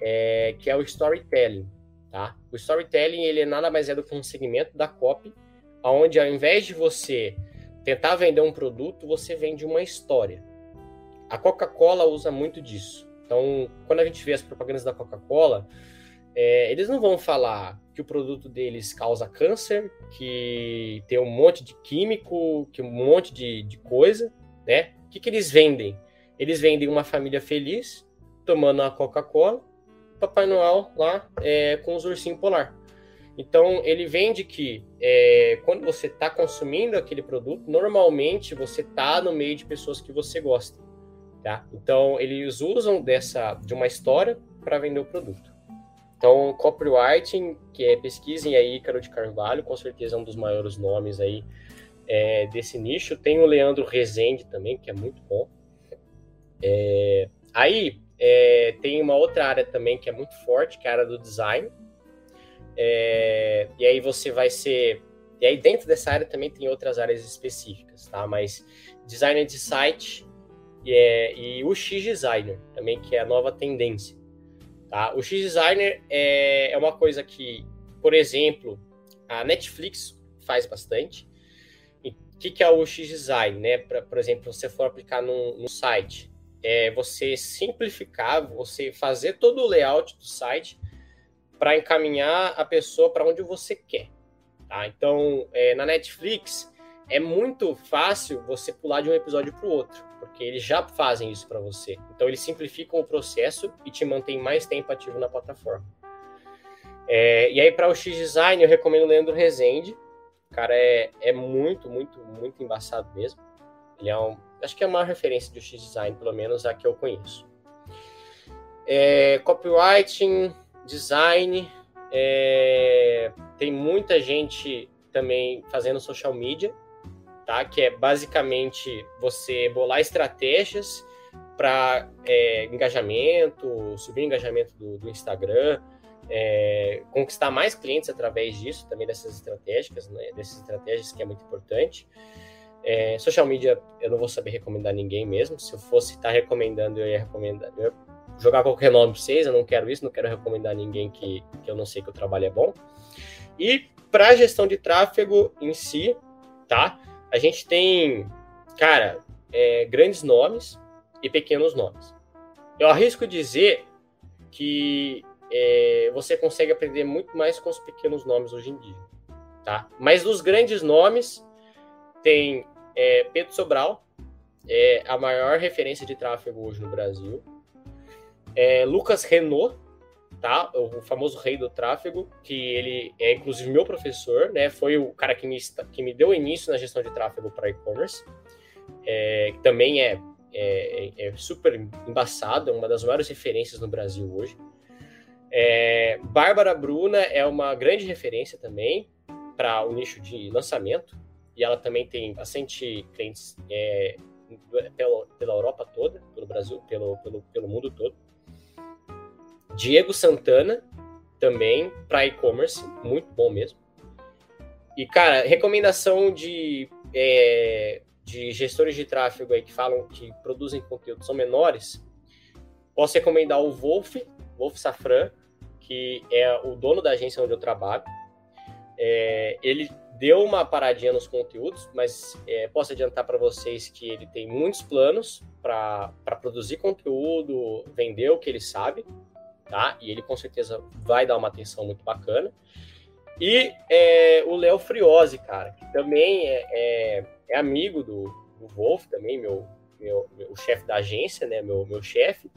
Speaker 4: é, que é o storytelling, tá? O storytelling ele nada mais é do que um segmento da copy, onde ao invés de você tentar vender um produto, você vende uma história. A Coca-Cola usa muito disso, Então, quando a gente vê as propagandas da Coca-Cola, é, eles não vão falar que o produto deles causa câncer, que tem um monte de químico, que um monte de, de coisa, né? O que, que eles vendem? Eles vendem uma família feliz, tomando a Coca-Cola, Papai Noel lá é, com os ursinhos polar. Então, ele vende que é, quando você está consumindo aquele produto, normalmente você está no meio de pessoas que você gosta. Tá? Então, eles usam dessa de uma história para vender o produto. Então, copywriting, que é pesquisem aí Ícaro de Carvalho, com certeza é um dos maiores nomes aí é, desse nicho. Tem o Leandro Rezende também, que é muito bom. É, aí, é, tem uma outra área também que é muito forte, que é a área do design. É, e aí você vai ser. E aí dentro dessa área também tem outras áreas específicas, tá? Mas designer de site e, é, e o X designer também, que é a nova tendência. Tá? O X designer é, é uma coisa que, por exemplo, a Netflix faz bastante. O que, que é o X design, né? Pra, por exemplo, se você for aplicar no site, é você simplificar, você fazer todo o layout do site para encaminhar a pessoa para onde você quer. Tá? Então, é, na Netflix, é muito fácil você pular de um episódio para o outro, porque eles já fazem isso para você. Então, eles simplificam o processo e te mantêm mais tempo ativo na plataforma. É, e aí, para o X-Design, eu recomendo o Leandro Rezende. Cara é, é muito, muito, muito embaçado mesmo. Ele é um, acho que é uma referência de X-Design, pelo menos a que eu conheço. É, copywriting, design, é, tem muita gente também fazendo social media, tá? Que é basicamente você bolar estratégias para é, engajamento, subir o engajamento do, do Instagram, é, conquistar mais clientes através disso, também dessas estratégias, né? Dessas estratégias que é muito importante. É, social media eu não vou saber recomendar ninguém mesmo. Se eu fosse estar recomendando, eu ia recomendar. Eu ia jogar qualquer nome para vocês, eu não quero isso, não quero recomendar ninguém que, que eu não sei que o trabalho é bom. E para gestão de tráfego em si, tá? A gente tem, cara, é, grandes nomes e pequenos nomes. Eu arrisco dizer que é, você consegue aprender muito mais com os pequenos nomes hoje em dia, tá? Mas dos grandes nomes tem é, Pedro Sobral, é a maior referência de tráfego hoje no Brasil é Lucas Renault, tá? O famoso rei do tráfego, que ele é inclusive meu professor, né? Foi o cara que me, que me deu início na gestão de tráfego para e-commerce, é, também é, é, é, super embaçado, é uma das maiores referências no Brasil hoje. É, Bárbara Bruna é uma grande referência também para o nicho de lançamento, e ela também tem bastante clientes é, pela, pela Europa toda, pelo Brasil, pelo, pelo, pelo mundo todo. Diego Santana, também, para e-commerce, muito bom mesmo. E, cara, recomendação de, é, de gestores de tráfego aí que falam que produzem conteúdo são menores, posso recomendar o Wolf, Wolf Safran, que é o dono da agência onde eu trabalho. É, ele deu uma paradinha nos conteúdos, mas é, posso adiantar para vocês que ele tem muitos planos para produzir conteúdo, vender o que ele sabe tá? E ele com certeza vai dar uma atenção muito bacana. E é, o Léo Friose, cara, que também é, é, é amigo do, do, Wolf, também, meu, meu, meu chefe da agência, né? Meu, meu chefe.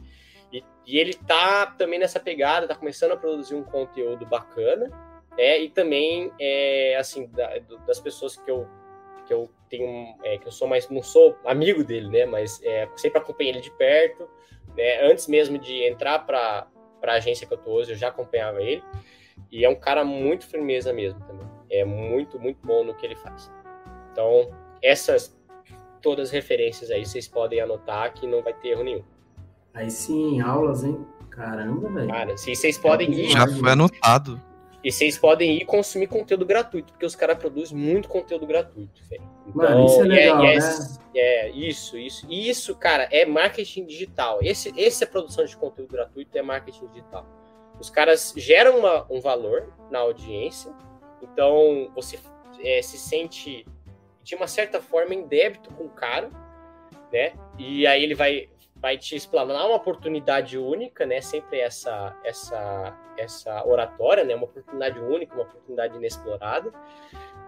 Speaker 4: E, ele tá também nessa pegada, tá começando a produzir um conteúdo bacana, é, e também, é, assim, da, das pessoas que eu, que eu tenho, é, que eu sou mais, não sou amigo dele, né? Mas é, sempre acompanhei ele de perto, né? Antes mesmo de entrar para para a agência que eu tô hoje, eu já acompanhava ele. E é um cara muito firmeza mesmo também. É muito, muito bom no que ele faz. Então, essas todas as referências aí vocês podem anotar que não vai ter erro nenhum.
Speaker 1: Aí sim, aulas, hein? Caramba, velho.
Speaker 4: Cara, se vocês podem ir.
Speaker 3: Já foi anotado.
Speaker 4: E vocês podem ir consumir conteúdo gratuito, porque os caras produzem muito conteúdo gratuito, velho.
Speaker 1: Então, Mano, isso é, é legal, é,
Speaker 4: né? É, isso, isso. E isso, cara, é marketing digital. Esse, essa produção de conteúdo gratuito é marketing digital. Os caras geram uma, um valor na audiência, então você é, se sente, de uma certa forma, em débito com o cara, né? E aí ele vai vai te explanar uma oportunidade única, né? Sempre essa essa essa oratória, né? Uma oportunidade única, uma oportunidade inexplorada.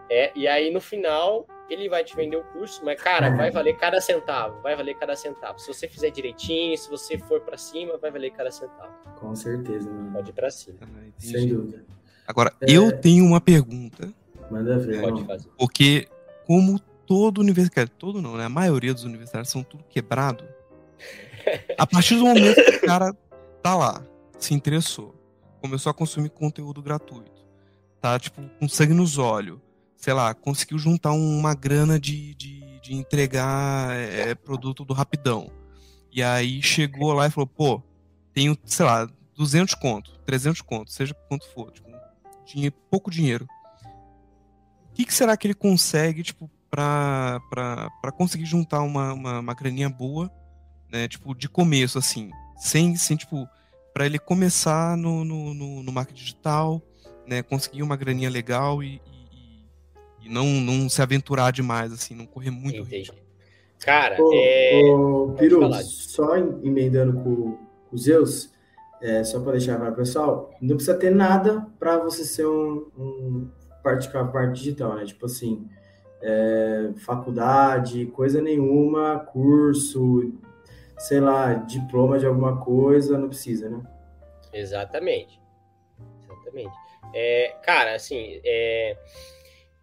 Speaker 4: É, e aí no final ele vai te vender o curso, mas cara, vai valer cada centavo, vai valer cada centavo. Se você fizer direitinho, se você for para cima, vai valer cada centavo.
Speaker 1: Com certeza, mano.
Speaker 4: Pode ir para cima.
Speaker 3: Ah,
Speaker 1: Sem dúvida.
Speaker 3: Agora, é... eu tenho uma pergunta.
Speaker 1: Manda ver.
Speaker 4: Pode fazer.
Speaker 3: Porque como todo universitário, todo não, né? A maioria dos universitários são tudo quebrado. A partir do momento que o cara tá lá, se interessou, começou a consumir conteúdo gratuito, tá, tipo, com sangue nos olhos, sei lá, conseguiu juntar uma grana de, de, de entregar é, produto do Rapidão. E aí chegou lá e falou, pô, tenho, sei lá, 200 conto, 300 conto, seja quanto for, tipo, dinheiro, pouco dinheiro. O que, que será que ele consegue, tipo, pra conseguir juntar uma, uma, uma graninha boa né? Tipo, de começo, assim, sem, sem tipo, para ele começar no, no, no, no, marketing digital, né? Conseguir uma graninha legal e, e, e, não, não se aventurar demais, assim, não correr muito
Speaker 4: Entendi.
Speaker 3: risco.
Speaker 4: Cara,
Speaker 1: ô,
Speaker 4: é...
Speaker 1: ô, Piru, só emendando com, com o Zeus, é, só para deixar para o pessoal, não precisa ter nada para você ser um, um parte, parte digital, né? Tipo assim, é, faculdade, coisa nenhuma, curso, sei lá, diploma de alguma coisa, não precisa, né?
Speaker 4: Exatamente. Exatamente. É, cara, assim, é,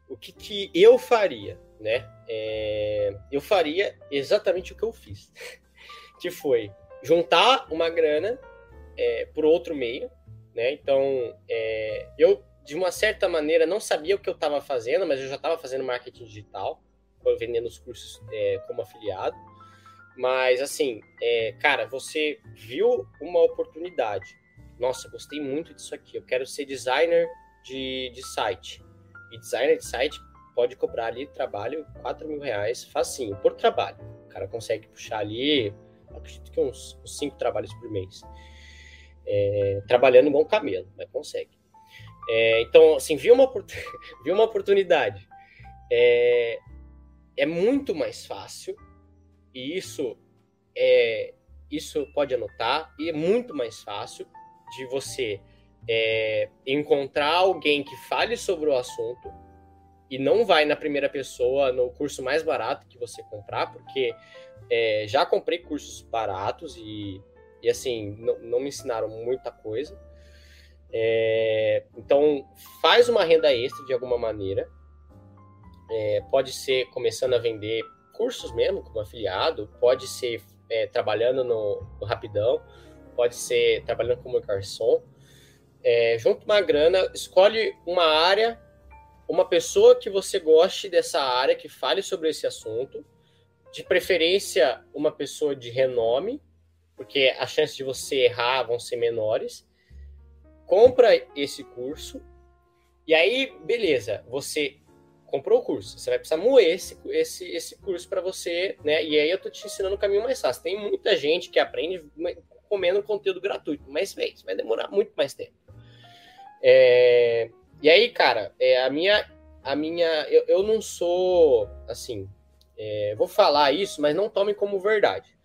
Speaker 4: o que, que eu faria, né? É, eu faria exatamente o que eu fiz, que foi juntar uma grana é, por outro meio, né? Então, é, eu de uma certa maneira não sabia o que eu estava fazendo, mas eu já estava fazendo marketing digital, vendendo os cursos é, como afiliado. Mas, assim, é, cara, você viu uma oportunidade. Nossa, gostei muito disso aqui. Eu quero ser designer de, de site. E designer de site pode cobrar ali trabalho 4 mil reais facinho, por trabalho. O cara consegue puxar ali, acredito que uns, cinco trabalhos por mês. É, trabalhando igual um camelo, mas consegue. É, então, assim, viu uma, viu uma oportunidade. É, é muito mais fácil e isso é isso pode anotar e é muito mais fácil de você é, encontrar alguém que fale sobre o assunto e não vai na primeira pessoa no curso mais barato que você comprar, porque é, já comprei cursos baratos e, e assim, não, não me ensinaram muita coisa. É, então, faz uma renda extra de alguma maneira. É, pode ser começando a vender cursos mesmo, como afiliado, pode ser é, trabalhando no, no, Rapidão, pode ser trabalhando como garçom. É, junta uma grana, escolhe uma área, uma pessoa que você goste dessa área, que fale sobre esse assunto, de preferência uma pessoa de renome, porque as chances de você errar vão ser menores. Compra esse curso e aí, beleza, você comprou o curso. Você vai precisar moer esse, esse, esse curso para você, né? E aí eu tô te ensinando o caminho mais fácil. Tem muita gente que aprende comendo conteúdo gratuito, mas véio, vai demorar muito mais tempo. É... E aí, cara, é, a minha. A minha eu, eu não sou assim. É, vou falar isso, mas não tome como verdade.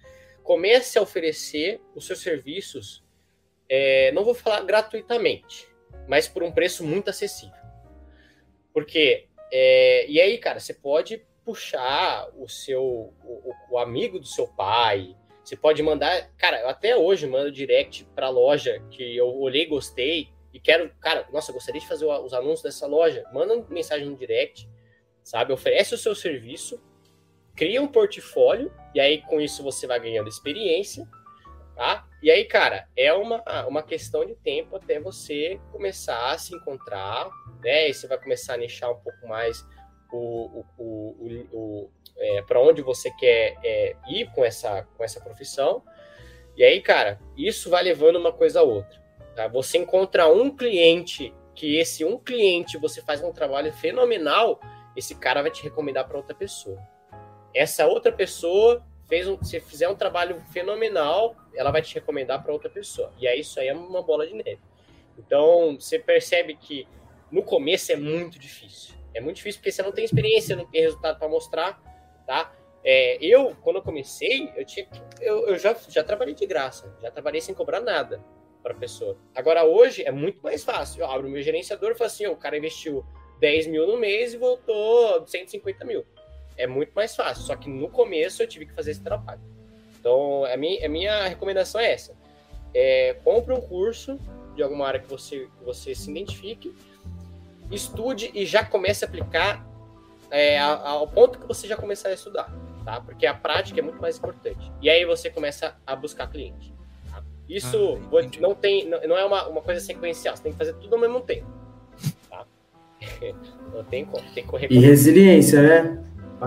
Speaker 4: Comece a oferecer os seus serviços, é, não vou falar gratuitamente, mas por um preço muito acessível. Porque é, e aí, cara, você pode puxar o seu o, o, amigo do seu pai. Você pode mandar, cara, eu até hoje mando direct para loja que eu olhei, gostei e quero, cara, nossa, gostaria de fazer os anúncios dessa loja. Manda mensagem no direct, sabe? Oferece o seu serviço, cria um portfólio e aí com isso você vai ganhando experiência, tá? E aí, cara, é uma, uma questão de tempo até você começar a se encontrar, né? E você vai começar a nichar um pouco mais o, o, o, o é, para onde você quer é, ir com essa, com essa profissão. E aí, cara, isso vai levando uma coisa a outra. Tá? Você encontra um cliente que esse um cliente você faz um trabalho fenomenal, esse cara vai te recomendar para outra pessoa. Essa outra pessoa fez um, se fizer um trabalho fenomenal, ela vai te recomendar para outra pessoa. E aí isso aí é uma bola de neve. Então, você percebe que no começo é muito difícil. É muito difícil porque você não tem experiência, não tem resultado para mostrar, tá? É, eu, quando eu comecei, eu, tinha, eu, eu já, já trabalhei de graça, já trabalhei sem cobrar nada para pessoa. Agora, hoje, é muito mais fácil. Eu abro o meu gerenciador e falo assim: o cara investiu 10 mil no mês e voltou 150 mil. É muito mais fácil. Só que no começo eu tive que fazer esse trabalho. Então, a minha, a minha recomendação é essa: é, compre um curso de alguma área que você, que você se identifique, estude e já comece a aplicar é, ao ponto que você já começar a estudar tá? Porque a prática é muito mais importante. E aí você começa a buscar cliente. Tá? Isso ah, não tem, não, é uma, uma coisa sequencial. Você tem que fazer tudo ao mesmo tempo, tá? não tem como, tem que correr.
Speaker 1: E resiliência, né?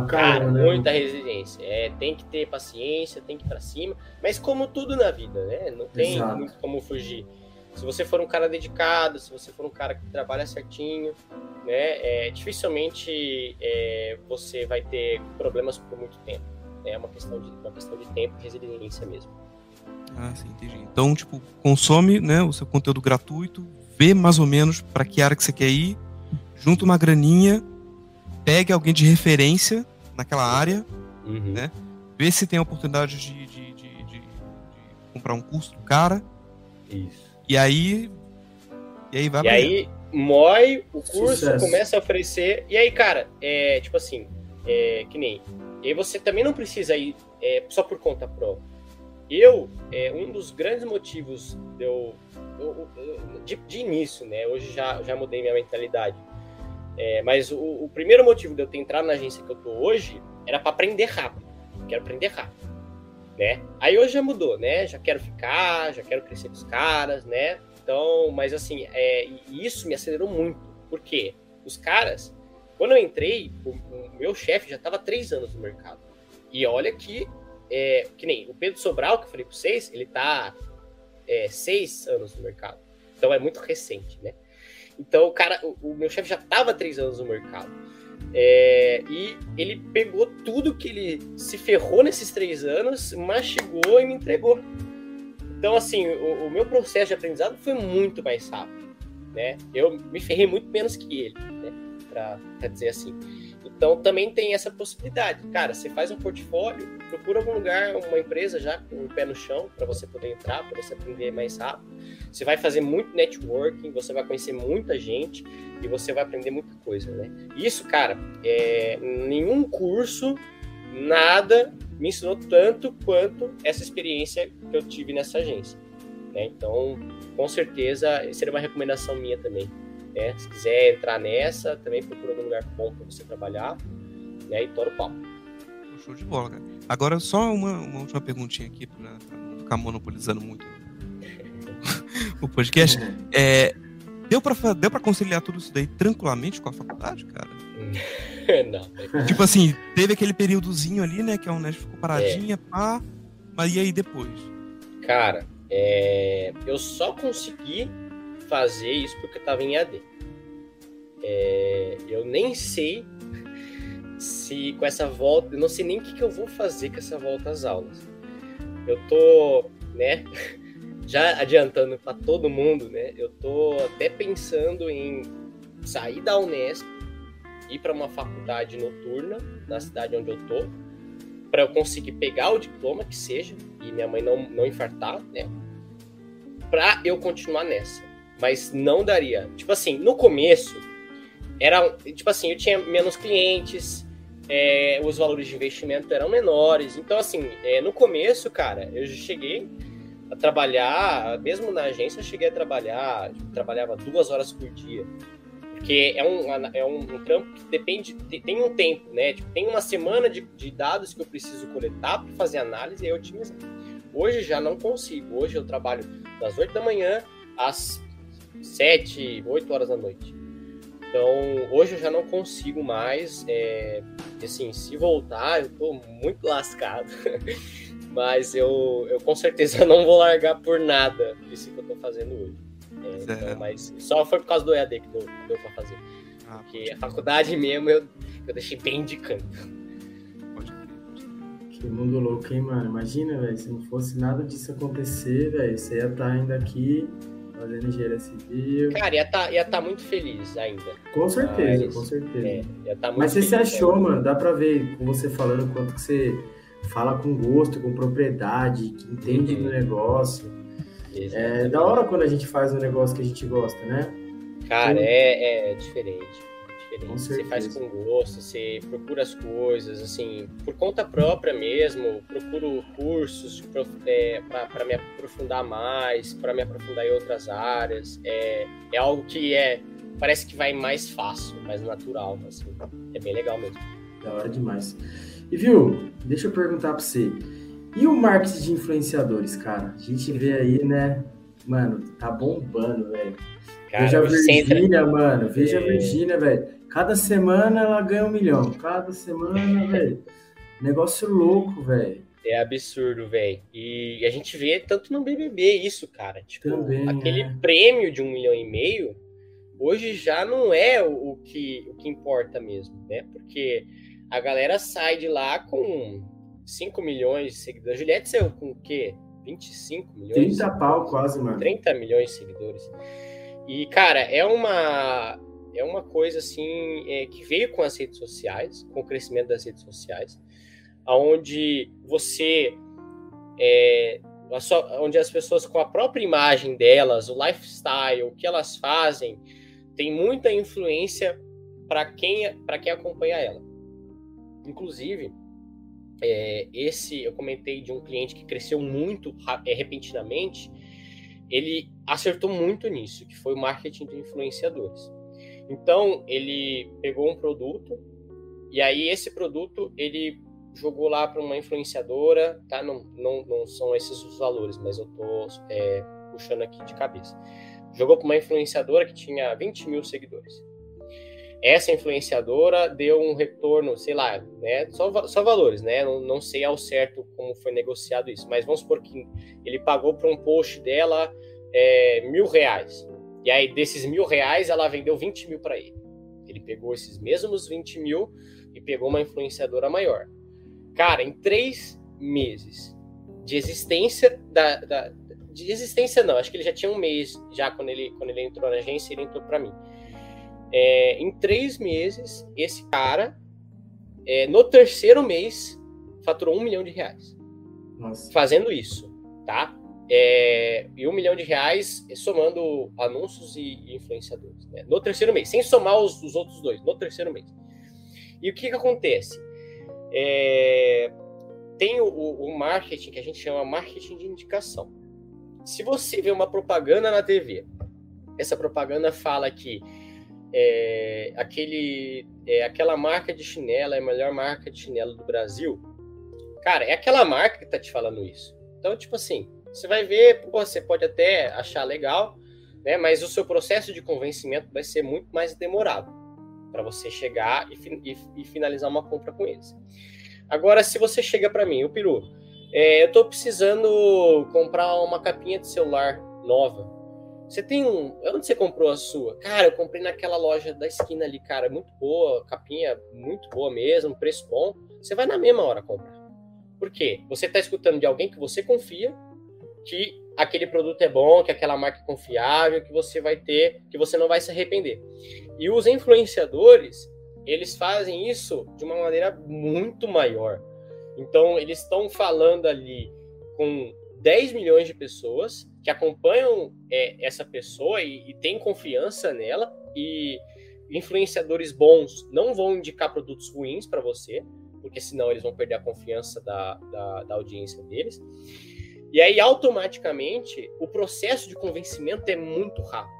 Speaker 4: Cara, né? muita resiliência. É, tem que ter paciência, tem que ir pra cima. Mas como tudo na vida, né? Não tem Exato. muito como fugir. Se você for um cara dedicado, se você for um cara que trabalha certinho, né, é, dificilmente é, você vai ter problemas por muito tempo. É uma questão de, uma questão de tempo e resiliência mesmo.
Speaker 3: Ah, sim, entendi. Então, tipo, consome né, o seu conteúdo gratuito, vê mais ou menos para que área que você quer ir, junta uma graninha, pegue alguém de referência naquela área, uhum. né? Vê se tem a oportunidade de, de, de, de, comprar um curso do cara.
Speaker 4: Isso.
Speaker 3: E aí. E aí vai
Speaker 4: E aí, mói o curso, Sucesso. começa a oferecer. E aí, cara, é tipo assim, é, que nem. E aí você também não precisa ir é, só por conta própria. Eu, é, um dos grandes motivos de eu, eu, eu de, de, início, né? Hoje já, já mudei minha mentalidade. É, mas o, o, primeiro motivo de eu ter entrado na agência que eu tô hoje era para aprender rápido. Quero aprender rápido né? Aí hoje já mudou, né? Já quero ficar, já quero crescer com os caras, né? Então, mas assim, é, isso me acelerou muito. Por quê? Os caras, quando eu entrei, o, o meu chefe já estava três anos no mercado. E olha que, é, que nem o Pedro Sobral, que eu falei para vocês, ele tá é, seis anos no mercado. Então é muito recente, né? Então o cara, o, o meu chefe já estava três anos no mercado. É, e ele pegou tudo que ele se ferrou nesses três anos, mastigou e me entregou. Então, assim, o, o meu processo de aprendizado foi muito mais rápido, né? Eu me ferrei muito menos que ele, né? Dizer assim. Então também tem essa possibilidade. Cara, você faz um portfólio, procura algum lugar, uma empresa já com o pé no chão para você poder entrar, para você aprender mais rápido. Você vai fazer muito networking, você vai conhecer muita gente e você vai aprender muita coisa, né? Isso, cara, é, nenhum curso, nada me ensinou tanto quanto essa experiência que eu tive nessa agência. Né? Então, com certeza, seria uma recomendação minha também. Né? Se quiser entrar nessa, também procura um lugar bom para você trabalhar né? e tora o pau.
Speaker 3: Show de bola, cara. Agora, só uma, uma última perguntinha aqui para não ficar monopolizando muito o podcast. É, deu para deu pra conciliar tudo isso daí tranquilamente com a faculdade, cara?
Speaker 4: não.
Speaker 3: Tipo assim, teve aquele períodozinho ali, né? Que a Unesp ficou paradinha, é. pá. Mas e aí depois?
Speaker 4: Cara, é, eu só consegui fazer isso porque eu tava em AD. É, eu nem sei se com essa volta, eu não sei nem o que, que eu vou fazer com essa volta às aulas. Eu tô, né, já adiantando para todo mundo, né, eu tô até pensando em sair da Unesp, ir para uma faculdade noturna na cidade onde eu tô, para eu conseguir pegar o diploma que seja e minha mãe não, não infartar, né, para eu continuar nessa mas não daria. Tipo assim, no começo, era tipo assim, eu tinha menos clientes, é, os valores de investimento eram menores. Então, assim, é, no começo, cara, eu cheguei a trabalhar, mesmo na agência, eu cheguei a trabalhar, tipo, trabalhava duas horas por dia. Porque é um, é um, um trampo que depende, tem um tempo, né? Tipo, tem uma semana de, de dados que eu preciso coletar para fazer análise e otimizar. Hoje já não consigo. Hoje eu trabalho das 8 da manhã às 7, 8 horas da noite. Então, hoje eu já não consigo mais. É, assim, se voltar, eu tô muito lascado. Mas eu, eu com certeza não vou largar por nada isso que eu tô fazendo hoje. É, então, mas só foi por causa do EAD que deu, deu pra fazer. Ah, Porque a faculdade mesmo eu, eu deixei bem de canto.
Speaker 1: Que mundo louco, hein, mano? Imagina, velho, se não fosse nada disso acontecer, velho, você ia estar tá ainda aqui fazendo engenharia civil.
Speaker 4: Cara, ia tá, ia tá muito feliz ainda.
Speaker 1: Com certeza, Mas, com certeza. É,
Speaker 4: ia tá muito
Speaker 1: Mas você se achou, né? mano, dá pra ver com você falando quanto que você fala com gosto, com propriedade, que entende uhum. do negócio. Exatamente. É da hora quando a gente faz um negócio que a gente gosta, né?
Speaker 4: Cara, é, é diferente diferente. Você faz com gosto, você procura as coisas, assim, por conta própria mesmo. Procuro cursos é, para me aprofundar mais, para me aprofundar em outras áreas. É, é algo que é parece que vai mais fácil, mais natural, assim. É bem legal mesmo.
Speaker 1: Da hora demais. E viu, deixa eu perguntar para você. E o marketing de influenciadores, cara? A gente vê aí, né? Mano, tá bombando, velho. Veja a Virgínia, mano. Veja a é. Virgínia, velho. Cada semana ela ganha um milhão. Cada semana, velho. Negócio louco, velho.
Speaker 4: É absurdo, velho. E a gente vê tanto no BBB isso, cara. Tipo, Também, aquele é. prêmio de um milhão e meio, hoje já não é o, o, que, o que importa mesmo, né? Porque a galera sai de lá com 5 milhões de seguidores. A Juliette saiu com o quê? 25 milhões?
Speaker 1: 30 pau quase, mano.
Speaker 4: 30 milhões de seguidores. E, cara, é uma é uma coisa assim é, que veio com as redes sociais, com o crescimento das redes sociais, aonde você é, onde as pessoas com a própria imagem delas, o lifestyle, o que elas fazem, tem muita influência para quem quem acompanha ela. Inclusive, é, esse eu comentei de um cliente que cresceu muito é, repentinamente, ele acertou muito nisso, que foi o marketing de influenciadores. Então, ele pegou um produto e aí esse produto ele jogou lá para uma influenciadora, tá? Não, não, não são esses os valores, mas eu tô é, puxando aqui de cabeça. Jogou para uma influenciadora que tinha 20 mil seguidores. Essa influenciadora deu um retorno, sei lá, né? Só, só valores, né? Não, não sei ao certo como foi negociado isso, mas vamos supor que ele pagou para um post dela é, mil reais. E aí, desses mil reais, ela vendeu 20 mil para ele. Ele pegou esses mesmos 20 mil e pegou uma influenciadora maior. Cara, em três meses de existência da, da, de existência não, acho que ele já tinha um mês já quando ele quando ele entrou na agência, ele entrou para mim. É, em três meses, esse cara, é, no terceiro mês, faturou um milhão de reais. Nossa. Fazendo isso, tá? É, e um milhão de reais somando anúncios e, influenciadores. Né? No terceiro mês, sem somar os, os, outros dois, no terceiro mês. E o que, que acontece? É, tem o, o, marketing que a gente chama marketing de indicação. Se você vê uma propaganda na TV, essa propaganda fala que é, aquele, é, aquela marca de chinelo é a melhor marca de chinelo do Brasil, cara, é aquela marca que tá te falando isso. Então, tipo assim, você vai ver, pô, você pode até achar legal, né? Mas o seu processo de convencimento vai ser muito mais demorado para você chegar e, e, e, finalizar uma compra com eles. Agora, se você chega para mim, o Peru, é, eu estou precisando comprar uma capinha de celular nova. Você tem um. Onde você comprou a sua? Cara, eu comprei naquela loja da esquina ali, cara. Muito boa, capinha muito boa mesmo, preço bom. Você vai na mesma hora comprar. Por quê? Você está escutando de alguém que você confia que aquele produto é bom, que aquela marca é confiável, que você vai ter, que você não vai se arrepender. E os influenciadores, eles fazem isso de uma maneira muito maior. Então, eles estão falando ali com 10 milhões de pessoas que acompanham é, essa pessoa e, e têm confiança nela, e influenciadores bons não vão indicar produtos ruins para você, porque senão eles vão perder a confiança da, da, da audiência deles. E aí, automaticamente, o processo de convencimento é muito rápido.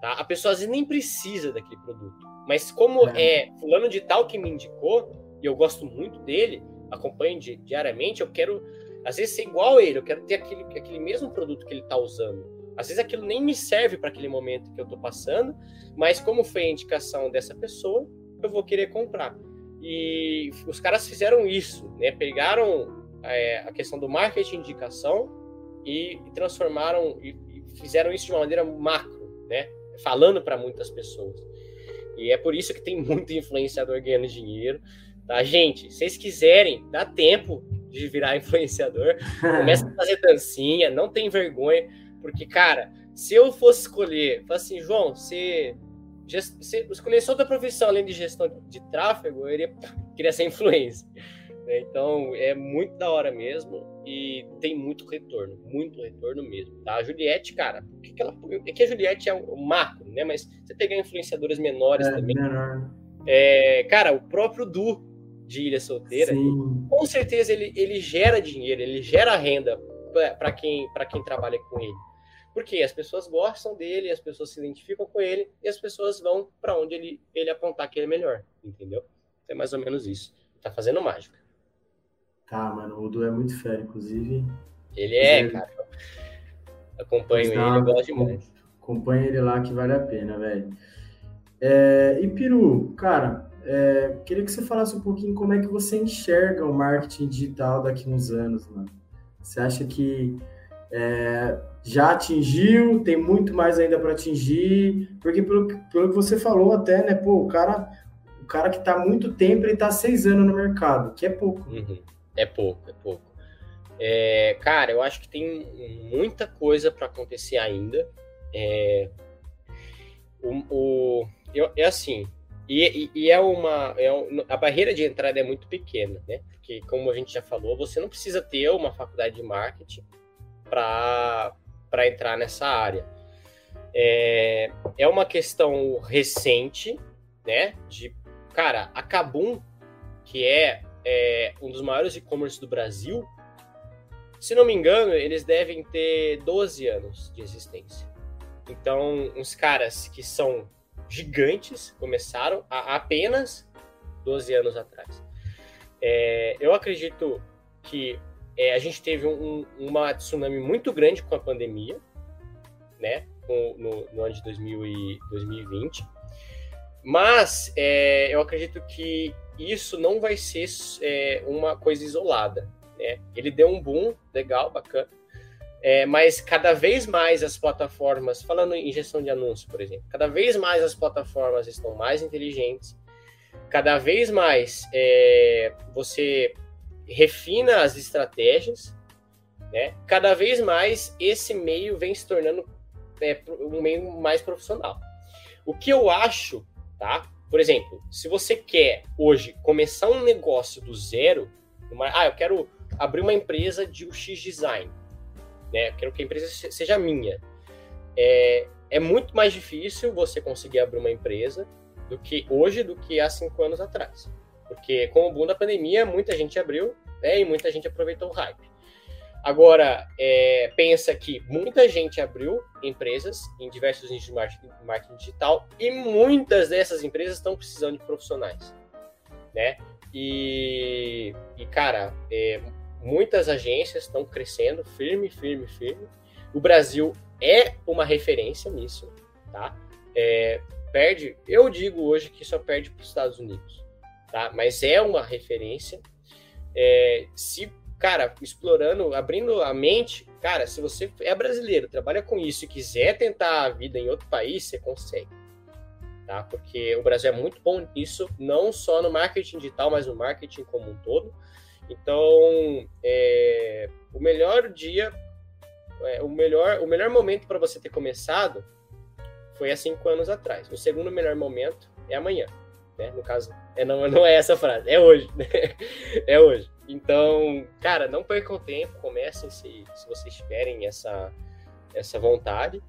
Speaker 4: Tá? A pessoa às vezes nem precisa daquele produto. Mas como é, é fulano de tal que me indicou, e eu gosto muito dele, acompanho di diariamente, eu quero, às vezes, ser igual a ele, eu quero ter aquele, aquele mesmo produto que ele está usando. Às vezes aquilo nem me serve para aquele momento que eu estou passando, mas como foi a indicação dessa pessoa, eu vou querer comprar. E os caras fizeram isso, né? Pegaram é, a questão do marketing de indicação e, e transformaram e, e, fizeram isso de uma maneira macro, né? Falando para muitas pessoas. E é por isso que tem muito influenciador ganhando dinheiro. Tá, gente? Se vocês quiserem, dá tempo de virar influenciador. Começa a fazer dancinha, não tem vergonha, porque, cara, se eu fosse escolher, assim, João, você, você escolher só outra profissão além de gestão de tráfego, eu iria, queria ser influencer. Né? Então é muito da hora mesmo e tem muito retorno, muito retorno mesmo. Tá? A Juliette, cara, que que ela, é que a Juliette é o macro, né? Mas você pegar influenciadoras menores é, também. Menor. É, cara, o próprio Du de Ilha Solteira, Sim. com certeza ele, ele gera dinheiro, ele gera renda para quem, quem trabalha com ele. Porque as pessoas gostam dele, as pessoas se identificam com ele e as pessoas vão para onde ele, ele apontar que ele é melhor, entendeu? É mais ou menos isso. Tá fazendo mágica.
Speaker 1: Tá, mano, o Du é muito fera, inclusive.
Speaker 4: Ele é, cara. Acompanho ele, eu gosto demais.
Speaker 1: Acompanha ele lá que vale a pena, velho. É, e Peru, cara, é, queria que você falasse um pouquinho como é que você enxerga o marketing digital daqui uns anos, mano. Você acha que é, já atingiu, tem muito mais ainda para atingir? Porque pelo, pelo que você falou até, né, pô, o cara, o cara que tá muito tempo, ele tá seis anos no mercado, que é pouco.
Speaker 4: Uhum. É pouco, é pouco. É, cara, eu acho que tem muita coisa para acontecer ainda. É, o, o eu, é assim, e, e, é uma. É um, a barreira de entrada é muito pequena, né? Porque, como a gente já falou, você não precisa ter uma faculdade de marketing para entrar nessa área. É, é uma questão recente, né? De, cara, a Kabum, que é é um dos maiores e-commerce do Brasil, se não me engano, eles devem ter 12 anos de existência. Então, uns caras que são gigantes começaram há apenas 12 anos atrás. É, eu acredito que é, a gente teve um, uma tsunami muito grande com a pandemia, né? no, no, ano de 2000 e 2020. Mas é, eu acredito que isso não vai ser é, uma coisa isolada. Né? Ele deu um boom legal, bacana, é, mas cada vez mais as plataformas, falando em gestão de anúncio, por exemplo, cada vez mais as plataformas estão mais inteligentes, cada vez mais é, você refina as estratégias, né? cada vez mais esse meio vem se tornando é, um meio mais profissional. O que eu acho, tá? Por exemplo, se você quer hoje começar um negócio do zero, uma, ah, eu quero abrir uma empresa de UX design, né? Quero que a empresa seja minha. É, é muito mais difícil você conseguir abrir uma empresa do que hoje do que há cinco anos atrás. Porque com o boom da pandemia, muita gente abriu né, e muita gente aproveitou o hype. Agora, é, pensa que muita gente abriu empresas em diversos nichos de marketing, marketing digital e muitas dessas empresas estão precisando de profissionais, né? E, e cara, é, muitas agências estão crescendo firme, firme, firme. O Brasil é uma referência nisso, tá? É, perde, eu digo hoje que só perde para os Estados Unidos, tá? Mas é uma referência. É, se cara, explorando, abrindo a mente, cara, se você é brasileiro, trabalha com isso e quiser tentar a vida em outro país, você consegue. Tá? Porque o Brasil é muito bom nisso, não só no marketing digital, mas no marketing como um todo. Então, é, o melhor dia, é, o, melhor, o melhor momento para você ter começado foi há cinco anos atrás. O segundo melhor momento é amanhã. Né? No caso, é, não, não é essa frase, é hoje. Né? é hoje. Então, cara, não percam tempo, comecem se, se vocês tiverem essa, essa vontade.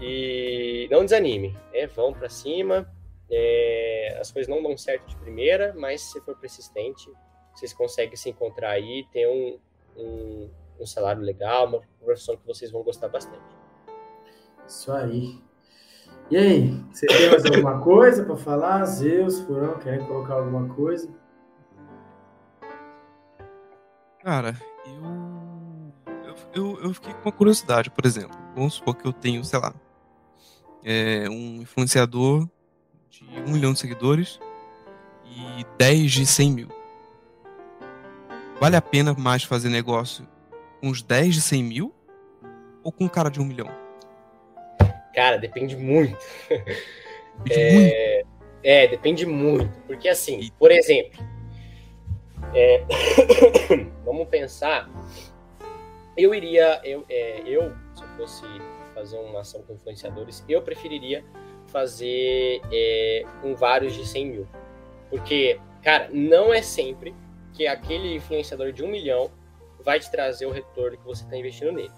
Speaker 4: E não desanime, né? vão para cima. É, as coisas não dão certo de primeira, mas se for persistente, vocês conseguem se encontrar aí, ter um, um, um salário legal, uma profissão que vocês vão gostar bastante.
Speaker 1: Isso aí. E aí, você tem mais alguma coisa para falar? Zeus, Furão, querem colocar alguma coisa?
Speaker 3: Cara, eu, eu, eu, eu fiquei com uma curiosidade, por exemplo. Vamos supor que eu tenho, sei lá, é, um influenciador de um milhão de seguidores e 10 de 100 mil. Vale a pena mais fazer negócio com os 10 de 100 mil ou com um cara de um milhão?
Speaker 4: Cara, depende muito. Depende é, muito. É, depende muito. Porque assim, por exemplo, é, vamos pensar. Eu iria, eu, é, eu, se eu fosse fazer uma ação com influenciadores, eu preferiria fazer é, com vários de 100 mil. Porque, cara, não é sempre que aquele influenciador de um milhão vai te trazer o retorno que você está investindo nele.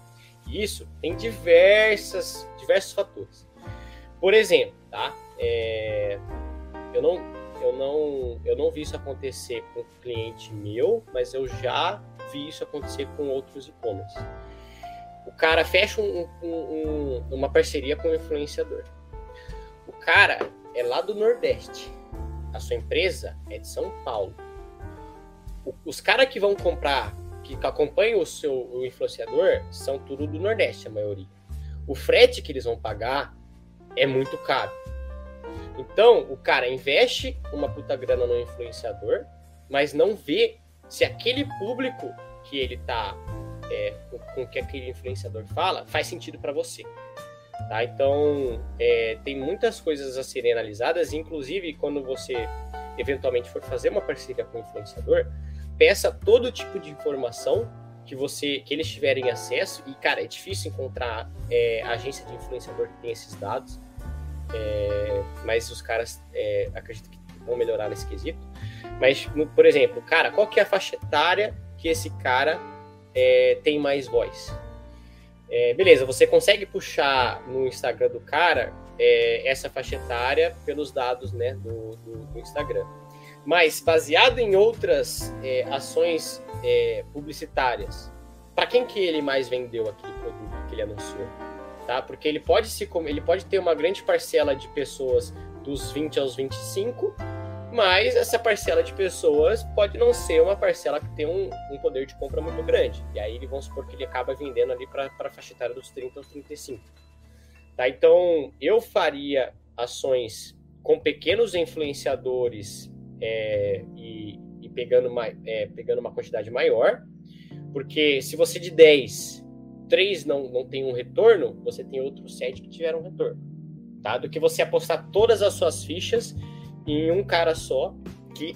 Speaker 4: E isso tem diversas, diversos fatores. Por exemplo, tá? É, eu não, eu não, eu não vi isso acontecer com um cliente meu, mas eu já vi isso acontecer com outros e-commerce. O cara fecha um, um, um, uma parceria com um influenciador. O cara é lá do Nordeste. A sua empresa é de São Paulo. Os caras que vão comprar, que acompanham o seu o influenciador, são tudo do Nordeste, a maioria. O frete que eles vão pagar é muito caro. Então, o cara investe uma puta grana no influenciador, mas não vê se aquele público que ele tá é, com, com que aquele influenciador fala faz sentido para você. Tá? Então, é, tem muitas coisas a serem analisadas, inclusive quando você eventualmente for fazer uma parceria com o influenciador, peça todo tipo de informação que você que eles tiverem acesso. E cara é difícil encontrar é, agência de influenciador que tem esses dados. É, mas os caras é, acredito que vão melhorar nesse quesito. Mas por exemplo cara qual que é a faixa etária que esse cara é, tem mais voz? É, beleza você consegue puxar no Instagram do cara é, essa faixa etária pelos dados né do, do, do Instagram mas baseado em outras é, ações é, publicitárias, para quem que ele mais vendeu aquele produto que ele anunciou? Tá? Porque ele pode, se, ele pode ter uma grande parcela de pessoas dos 20 aos 25, mas essa parcela de pessoas pode não ser uma parcela que tem um, um poder de compra muito grande. E aí vamos supor que ele acaba vendendo ali para a faixa etária dos 30 aos 35. Tá? Então eu faria ações com pequenos influenciadores é, e, e, pegando, uma, é, pegando uma quantidade maior, porque se você de 10, 3 não, não tem um retorno, você tem outros 7 que tiveram um retorno. Tá? Do que você apostar todas as suas fichas em um cara só, que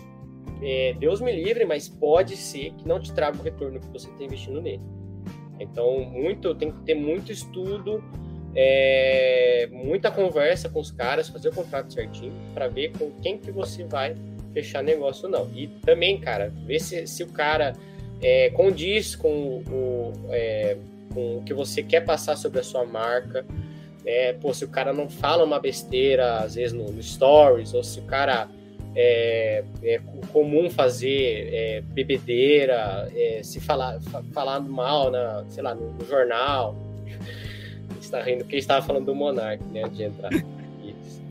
Speaker 4: é, Deus me livre, mas pode ser que não te traga o retorno que você está investindo nele. Então, muito tem que ter muito estudo, é, muita conversa com os caras, fazer o contrato certinho para ver com quem que você vai fechar negócio, não. E também, cara, ver se, se o cara é, condiz com o, é, com o que você quer passar sobre a sua marca. É, pô, se o cara não fala uma besteira, às vezes no, no stories, ou se o cara é, é comum fazer é, bebedeira, é, se falar, falar mal, na, sei lá, no, no jornal. está rindo porque estava falando do Monark, né, antes de entrar.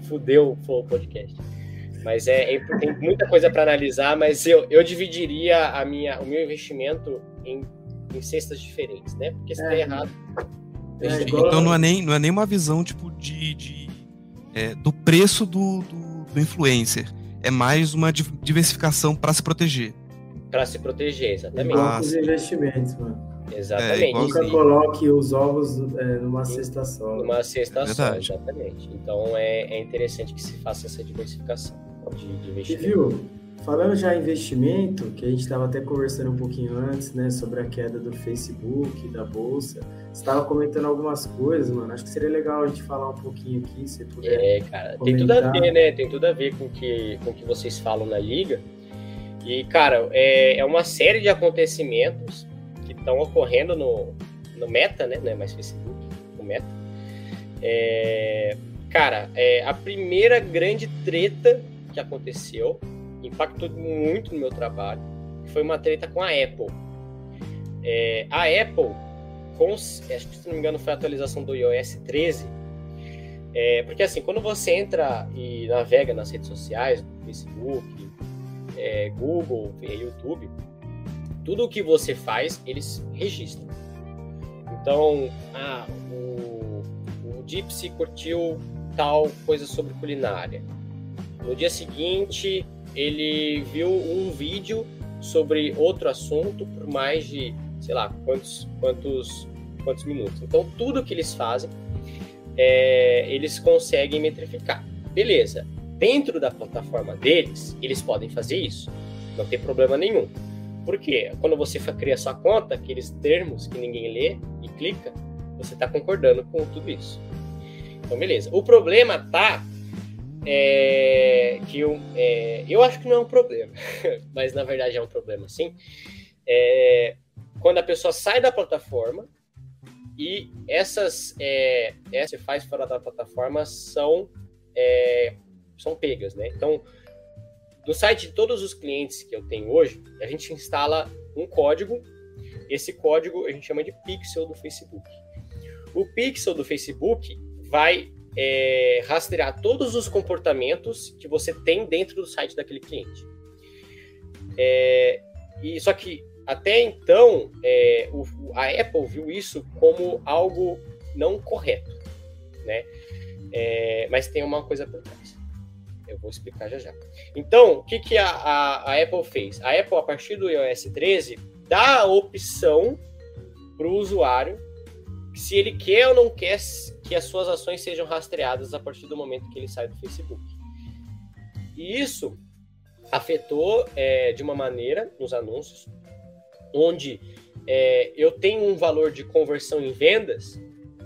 Speaker 4: Fudeu o podcast. Mas é, é tem muita coisa para analisar, mas eu, eu dividiria a minha, o meu investimento em, em cestas diferentes, né? Porque se é. der errado.
Speaker 3: É, então não é, nem, não é nem uma visão tipo de, de é, do preço do, do, do, influencer. É mais uma diversificação para se proteger.
Speaker 4: Para se proteger, exatamente.
Speaker 1: Igual os investimentos, mano.
Speaker 4: Exatamente.
Speaker 1: É, Nunca coloque os ovos é, numa cesta só.
Speaker 4: Numa cesta é só, exatamente. Então é, é interessante que se faça essa diversificação de, de investimento.
Speaker 1: E viu, falando já em investimento, que a gente estava até conversando um pouquinho antes, né, sobre a queda do Facebook, da Bolsa, você estava comentando algumas coisas, mano, acho que seria legal a gente falar um pouquinho aqui, se puder
Speaker 4: É, cara, comentar. tem tudo a ver, né, tem tudo a ver com que, com o que vocês falam na Liga, e, cara, é, é uma série de acontecimentos que estão ocorrendo no, no Meta, né, não é mais Facebook, no Meta, é, cara, é a primeira grande treta que aconteceu, impactou muito no meu trabalho, foi uma treta com a Apple. É, a Apple, com, acho que se não me engano foi a atualização do iOS 13, é, porque assim, quando você entra e navega nas redes sociais, Facebook, é, Google, YouTube, tudo o que você faz, eles registram. Então, ah, o, o Gypsy curtiu tal coisa sobre culinária. No dia seguinte, ele viu um vídeo sobre outro assunto por mais de, sei lá, quantos, quantos, quantos minutos. Então, tudo que eles fazem, é, eles conseguem metrificar. Beleza. Dentro da plataforma deles, eles podem fazer isso. Não tem problema nenhum. Por quê? Quando você cria sua conta, aqueles termos que ninguém lê e clica, você está concordando com tudo isso. Então, beleza. O problema tá é, que eu, é, eu acho que não é um problema, mas na verdade é um problema sim. É, quando a pessoa sai da plataforma e essas é, essas faz fora da plataforma são é, são pegas, né? Então, no site de todos os clientes que eu tenho hoje, a gente instala um código. Esse código a gente chama de pixel do Facebook. O pixel do Facebook vai é, rastrear todos os comportamentos que você tem dentro do site daquele cliente. É, e só que até então é, o, a Apple viu isso como algo não correto, né? É, mas tem uma coisa por trás. Eu vou explicar já já. Então, o que, que a, a, a Apple fez? A Apple, a partir do iOS 13, dá a opção para o usuário se ele quer ou não quer que as suas ações sejam rastreadas a partir do momento que ele sai do Facebook. E isso afetou é, de uma maneira nos anúncios, onde é, eu tenho um valor de conversão em vendas,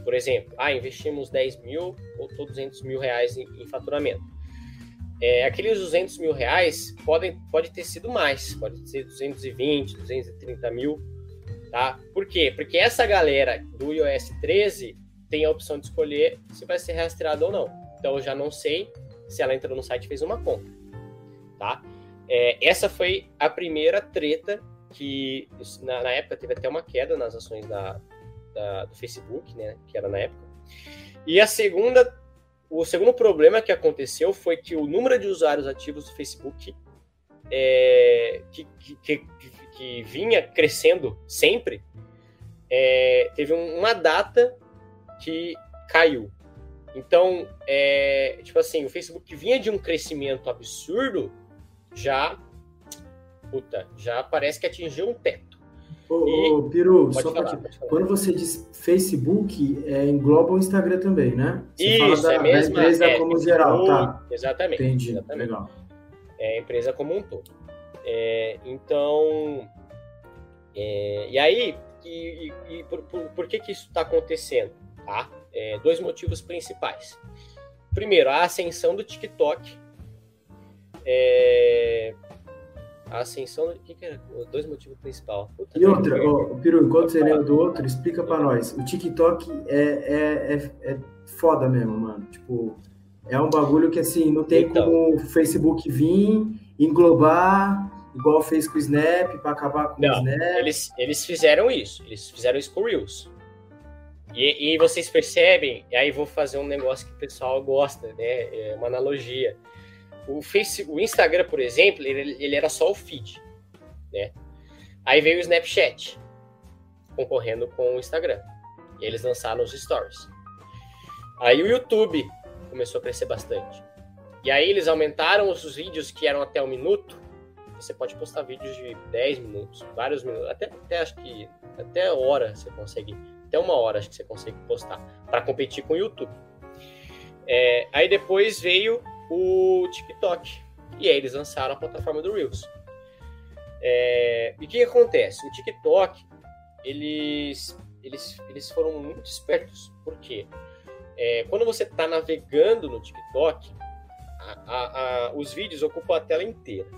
Speaker 4: por exemplo, ah, investimos 10 mil ou 200 mil reais em, em faturamento. É, aqueles 200 mil reais podem, pode ter sido mais, pode ser 220, 230 mil, tá? Por quê? Porque essa galera do iOS 13 tem a opção de escolher se vai ser rastreado ou não. Então eu já não sei se ela entrou no site e fez uma conta, tá? É, essa foi a primeira treta que na, na, época teve até uma queda nas ações da, da, do Facebook, né? Que era na época. E a segunda o segundo problema que aconteceu foi que o número de usuários ativos do Facebook, é, que, que, que, que, vinha crescendo sempre, é, teve uma data que caiu. Então, é, tipo assim, o Facebook vinha de um crescimento absurdo, já, puta, já parece que atingiu um teto.
Speaker 1: Ô, e... ô Piru, só falar, quando você diz Facebook, é, engloba o Instagram também, né?
Speaker 4: Você Isso, da, é mesmo.
Speaker 1: Da empresa é, como geral, tá?
Speaker 4: Exatamente.
Speaker 1: Entendi,
Speaker 4: exatamente.
Speaker 1: legal.
Speaker 4: É a empresa como um todo. É, então, é, e aí, e, e, e por, por, por, que que isso está acontecendo? Tá? É, dois motivos principais. Primeiro, a ascensão do TikTok. É, a ascensão. O que, que era? Dois motivos principais.
Speaker 1: E outra, ó, Piru, enquanto você lembra do outro, explica pra nós. O TikTok é, é, é, é foda mesmo, mano. Tipo, é um bagulho que assim, não tem então, como o Facebook vir, englobar, igual fez com o Snap, para acabar com não, o Snap.
Speaker 4: Eles, eles fizeram isso. Eles fizeram isso com o Reels. E, e vocês percebem, e aí vou fazer um negócio que o pessoal gosta, né? É uma analogia. O, Face, o Instagram, por exemplo, ele, ele era só o feed, né? Aí veio o Snapchat concorrendo com o Instagram. E eles lançaram os stories. Aí o YouTube começou a crescer bastante. E aí eles aumentaram os vídeos que eram até um minuto. Você pode postar vídeos de 10 minutos, vários minutos, até, até acho que até hora você consegue, até uma hora acho que você consegue postar para competir com o YouTube. É, aí depois veio o TikTok. E aí eles lançaram a plataforma do Reels. É, e o que, acontece? O TikTok, eles, eles, eles foram muito espertos. Por quê? É, quando você está navegando no TikTok, a, a, a, os vídeos ocupam a tela inteira.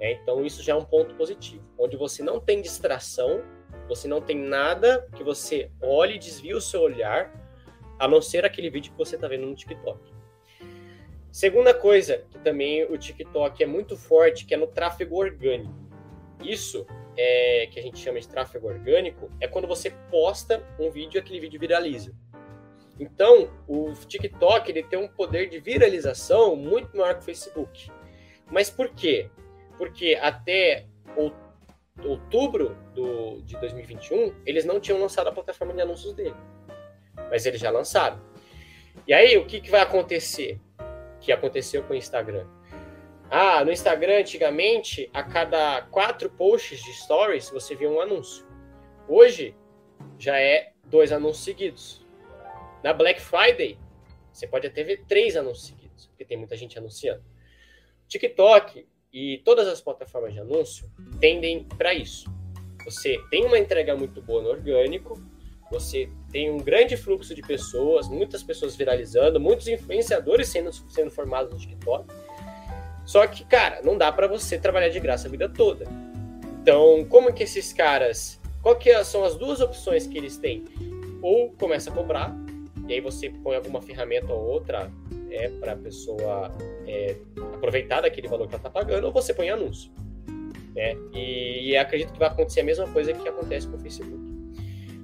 Speaker 4: É, então isso já é um ponto positivo. Onde você não tem distração, você não tem nada que você olhe e desvie o seu olhar, a não ser aquele vídeo que você está vendo no TikTok. Segunda coisa que também o TikTok é muito forte, que é no tráfego orgânico. Isso é que a gente chama de tráfego orgânico é quando você posta um vídeo e aquele vídeo viraliza. Então, o TikTok ele tem um poder de viralização muito maior que o Facebook. Mas por quê? Porque até outubro do, de 2021, eles não tinham lançado a plataforma de anúncios dele. Mas eles já lançaram. E aí, o que, que vai acontecer? que aconteceu com o Instagram. Ah, no Instagram, antigamente, a cada quatro posts de stories, você via um anúncio. Hoje, já é dois anúncios seguidos. Na Black Friday, você pode até ver três anúncios seguidos, porque tem muita gente anunciando. TikTok e todas as plataformas de anúncio tendem para isso. Você tem uma entrega muito boa no orgânico, você tem um grande fluxo de pessoas, muitas pessoas viralizando, muitos influenciadores sendo, sendo formados no TikTok. Só que, cara, não dá para você trabalhar de graça a vida toda. Então, como que esses caras. Qual que são as duas opções que eles têm? Ou começa a cobrar, e aí você põe alguma ferramenta ou outra é, para a pessoa é, aproveitar daquele valor que ela está pagando, ou você põe anúncio. Né? E, e acredito que vai acontecer a mesma coisa que acontece com o Facebook.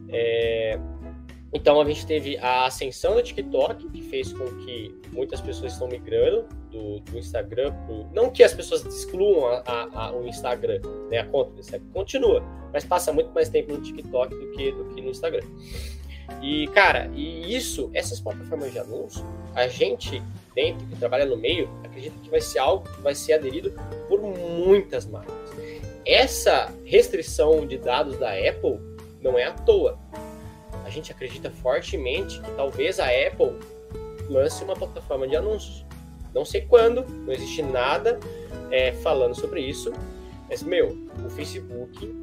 Speaker 4: É, então a gente teve a ascensão do TikTok, que fez com que muitas pessoas estão migrando do, do Instagram pro... Não que as pessoas excluam a, a, a, o Instagram, né, a conta do Instagram, continua, mas passa muito mais tempo no TikTok do que, do que no Instagram. E, cara, e isso, essas plataformas de anúncio, a gente, dentro, que trabalha no meio, acredita que vai ser algo que vai ser aderido por muitas marcas. Essa restrição de dados da Apple não é à toa. A gente acredita fortemente que talvez a Apple lance uma plataforma de anúncios. Não sei quando, não existe nada é, falando sobre isso, mas, meu, o Facebook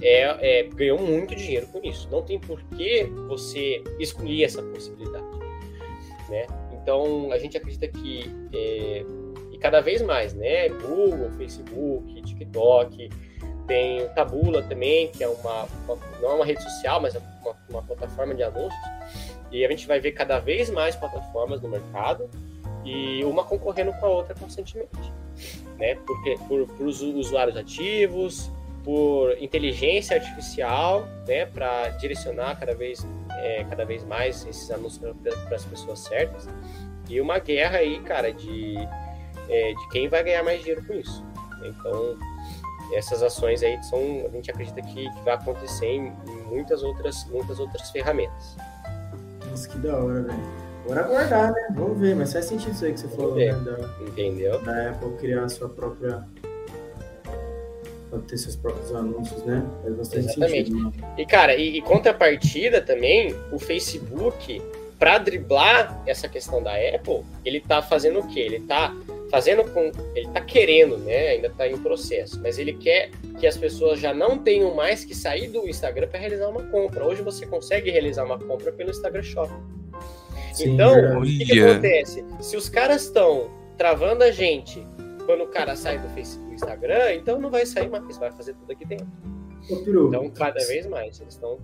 Speaker 4: é, é, ganhou muito dinheiro com isso. Não tem por que você excluir essa possibilidade. Né? Então, a gente acredita que, é, e cada vez mais, né? Google, Facebook, TikTok, tem o Tabula também, que é uma, uma não é uma rede social, mas é uma, uma, plataforma de anúncios. E a gente vai ver cada vez mais plataformas no mercado e uma concorrendo com a outra constantemente, né? Porque por, por os usuários ativos, por inteligência artificial, né? Para direcionar cada vez, é, cada vez mais esses anúncios para as pessoas certas. E uma guerra aí, cara, de, é, de quem vai ganhar mais dinheiro com isso. Então, essas ações aí são, a gente acredita que, que vai acontecer em, em, muitas outras, muitas outras ferramentas.
Speaker 1: Nossa, que da hora, velho. Agora aguardar, né? Vamos ver, mas faz sentido isso aí que você falou, né?
Speaker 4: Da, Entendeu?
Speaker 1: Da Apple criar a sua própria. Pode ter seus próprios anúncios, né? Faz bastante Exatamente. sentido. Né?
Speaker 4: E, cara, e, e contrapartida também, o Facebook, para driblar essa questão da Apple, ele tá fazendo o quê? Ele tá fazendo com. Ele está querendo, né? Ainda está em processo, mas ele quer que as pessoas já não tenham mais que sair do Instagram para realizar uma compra. Hoje você consegue realizar uma compra pelo Instagram Shop. Sim, então, o que, que, acontece? Se os caras estão travando a gente quando o cara sai do Facebook Instagram, então não vai sair mais, vai fazer tudo aqui dentro. Ô, Piru, então, cada vez mais, eles estão.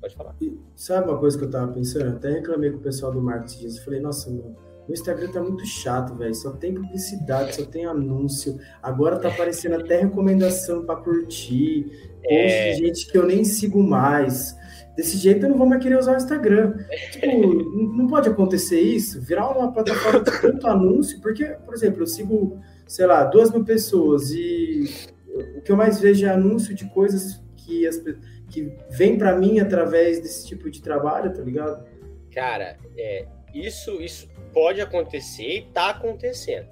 Speaker 4: Pode falar.
Speaker 1: Sabe uma coisa que eu tava pensando? Até reclamei com o pessoal do marketing disso. Falei, nossa, mano o Instagram tá muito chato, velho. Só tem publicidade, só tem anúncio. Agora tá aparecendo até recomendação para curtir. É... de gente que eu nem sigo mais. Desse jeito eu não vou mais querer usar o Instagram. Tipo, não pode acontecer isso? Virar uma plataforma de tanto anúncio, porque, por exemplo, eu sigo, sei lá, duas mil pessoas e o que eu mais vejo é anúncio de coisas que, as, que vem para mim através desse tipo de trabalho, tá ligado?
Speaker 4: Cara, é, isso, isso pode acontecer e está acontecendo.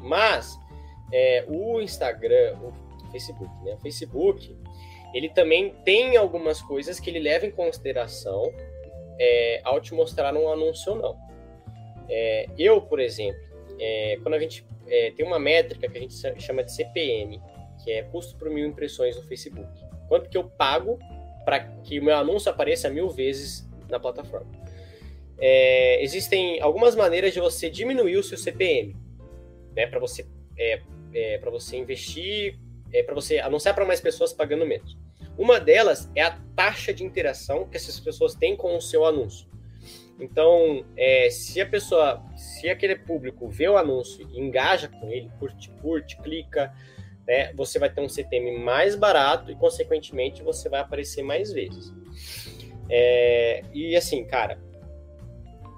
Speaker 4: Mas é, o Instagram, o Facebook, né? O Facebook, ele também tem algumas coisas que ele leva em consideração é, ao te mostrar um anúncio ou não. É, eu, por exemplo, é, quando a gente é, tem uma métrica que a gente chama de CPM, que é custo por mil impressões no Facebook. Quanto que eu pago para que o meu anúncio apareça mil vezes na plataforma? é, existem algumas maneiras de você diminuir o seu CPM, né? Para você, é, é para você investir, é, para você anunciar para mais pessoas pagando menos. Uma delas é a taxa de interação que essas pessoas têm com o seu anúncio. Então, é, se a pessoa, se aquele público vê o anúncio e engaja com ele, curte, curte, clica, né, você vai ter um CTM mais barato e, consequentemente, você vai aparecer mais vezes. É, e assim, cara,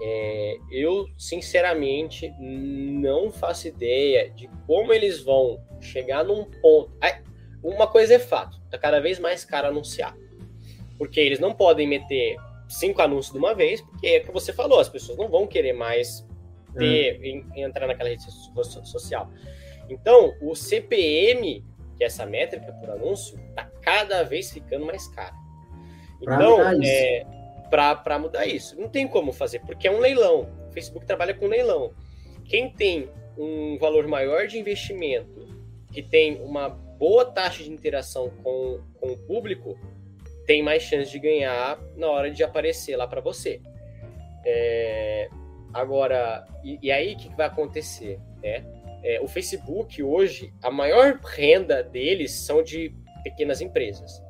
Speaker 4: é, eu, sinceramente, não faço ideia de como eles vão chegar num ponto. Uma coisa é fato: tá cada vez mais caro anunciar. Porque eles não podem meter cinco anúncios de uma vez, porque é o que você falou, as pessoas não vão querer mais ter, é. em, entrar naquela rede social. Então, o CPM, que é essa métrica por anúncio, tá cada vez ficando mais caro. Então, é, para mudar isso. Não tem como fazer, porque é um leilão. O Facebook trabalha com leilão. Quem tem um valor maior de investimento, que tem uma boa taxa de interação com, com o público, tem mais chance de ganhar na hora de aparecer lá para você. É, agora, e, e aí o que, que, vai acontecer? Né? É, o Facebook hoje, a maior renda deles são de pequenas empresas.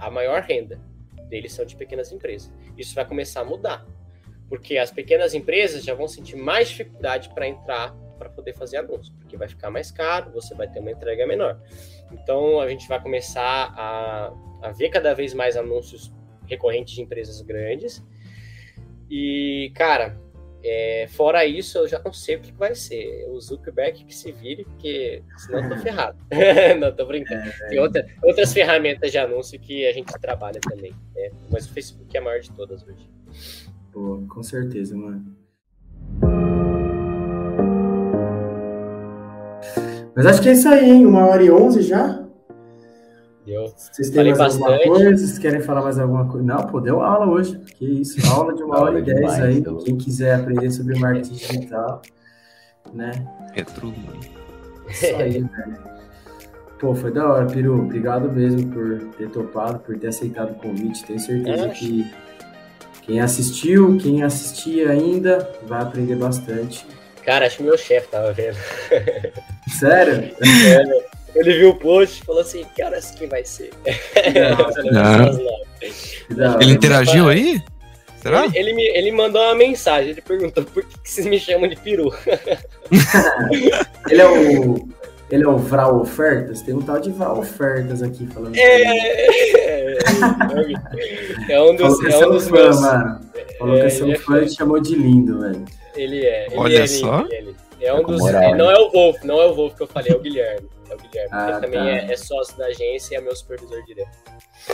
Speaker 4: A maior renda deles são de pequenas empresas. Isso vai começar a mudar, porque as pequenas empresas já vão sentir mais dificuldade para entrar para poder fazer anúncio, porque vai ficar mais caro, você vai ter uma entrega menor. Então a gente vai começar a, a ver cada vez mais anúncios recorrentes de empresas grandes. E, cara, é, fora isso, eu já não sei o que vai ser. O Zuckerberg que se vire, porque senão eu tô ferrado. não, tô brincando. É, Tem outra, outras ferramentas de anúncio que a gente trabalha também. Né? Mas o Facebook é a maior de todas hoje.
Speaker 1: Pô, com certeza, mano. Mas acho que é isso aí, hein? Uma hora e onze já.
Speaker 4: Deu.
Speaker 1: Vocês têm mais bastante. alguma coisa? Vocês querem falar mais alguma coisa? Não, pô, deu aula hoje. Que isso, aula de uma hora e dez aí. Quem quiser aprender sobre marketing digital, né?
Speaker 3: É tudo.
Speaker 1: Isso aí, velho. Pô, foi da hora, Peru. Obrigado mesmo por ter topado, por ter aceitado o convite. Tenho certeza é. que quem assistiu, quem assistia ainda, vai aprender bastante.
Speaker 4: Cara, acho que meu chefe tava vendo.
Speaker 1: Sério?
Speaker 4: É, ele viu o post e falou assim, cara, horas que vai ser?
Speaker 3: Não. Ele interagiu aí?
Speaker 4: Será? Ele, ele, me, ele mandou uma mensagem, ele perguntou por que, que vocês me chamam de peru.
Speaker 1: ele é o. Ele é o Vral Ofertas? Tem um tal de Vral Ofertas aqui falando.
Speaker 4: É, é, é, um dos,
Speaker 1: é um dos fã, meus. Mano. Falou é, que seu é fã e chamou de lindo, velho.
Speaker 4: Ele é. Ele
Speaker 3: Olha
Speaker 4: é
Speaker 3: só.
Speaker 4: Lindo, ele. É um dos. Moral, não é o Wolf, não é o Wolf que eu falei, é o Guilherme. É o Guilherme. Ah, ele também tá. é, é, sócio da agência e é meu supervisor direto.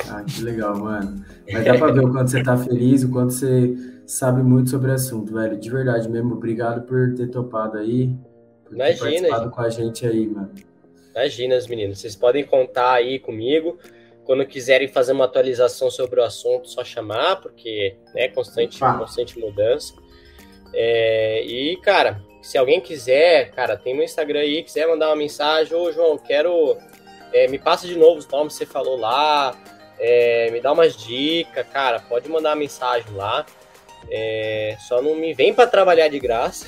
Speaker 1: Ah, que legal, mano. Mas dá pra ver o quanto você tá feliz, o quanto você sabe muito sobre o assunto, velho. De verdade mesmo, obrigado por ter topado aí. Por
Speaker 4: Imagina, ter participado
Speaker 1: gente. com a gente aí, mano.
Speaker 4: Imagina, os meninos. Vocês podem contar aí comigo. Quando quiserem fazer uma atualização sobre o assunto, só chamar, porque é né, constante, constante mudança. É, e, cara, se alguém quiser, cara, tem meu Instagram aí, quiser mandar uma mensagem, ô João, quero. É, me passa de novo os nomes que você falou lá, é, me dá umas dicas, cara, pode mandar uma mensagem lá. É, só não me vem para trabalhar de graça.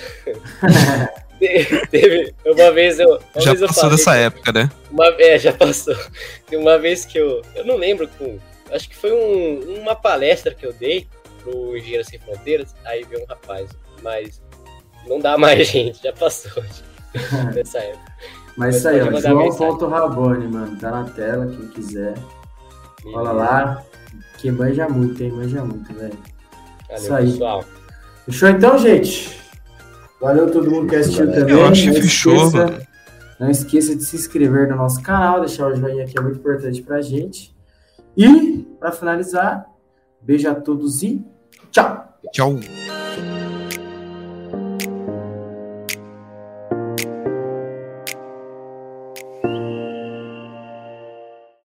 Speaker 4: Teve uma vez eu. Uma
Speaker 3: já
Speaker 4: vez
Speaker 3: passou eu dessa época, né?
Speaker 4: Uma, é, já passou. Tem uma vez que eu. Eu não lembro com. Acho que foi um, uma palestra que eu dei pro Engenheiro Sem Fronteiras. Aí veio um rapaz, mas não dá mais, gente, já passou dessa época.
Speaker 1: Mas isso aí, ó, João Rabone, mano, tá na tela, quem quiser. Fala lá, que manja muito, hein, manja muito, velho.
Speaker 4: Valeu, isso aí. pessoal.
Speaker 1: Fechou então, gente? Valeu todo mundo que assistiu também.
Speaker 3: Eu acho que fechou, mano.
Speaker 1: Não esqueça de se inscrever no nosso canal, deixar o joinha que é muito importante pra gente. E, para finalizar, beijo a todos e tchau!
Speaker 3: Tchau!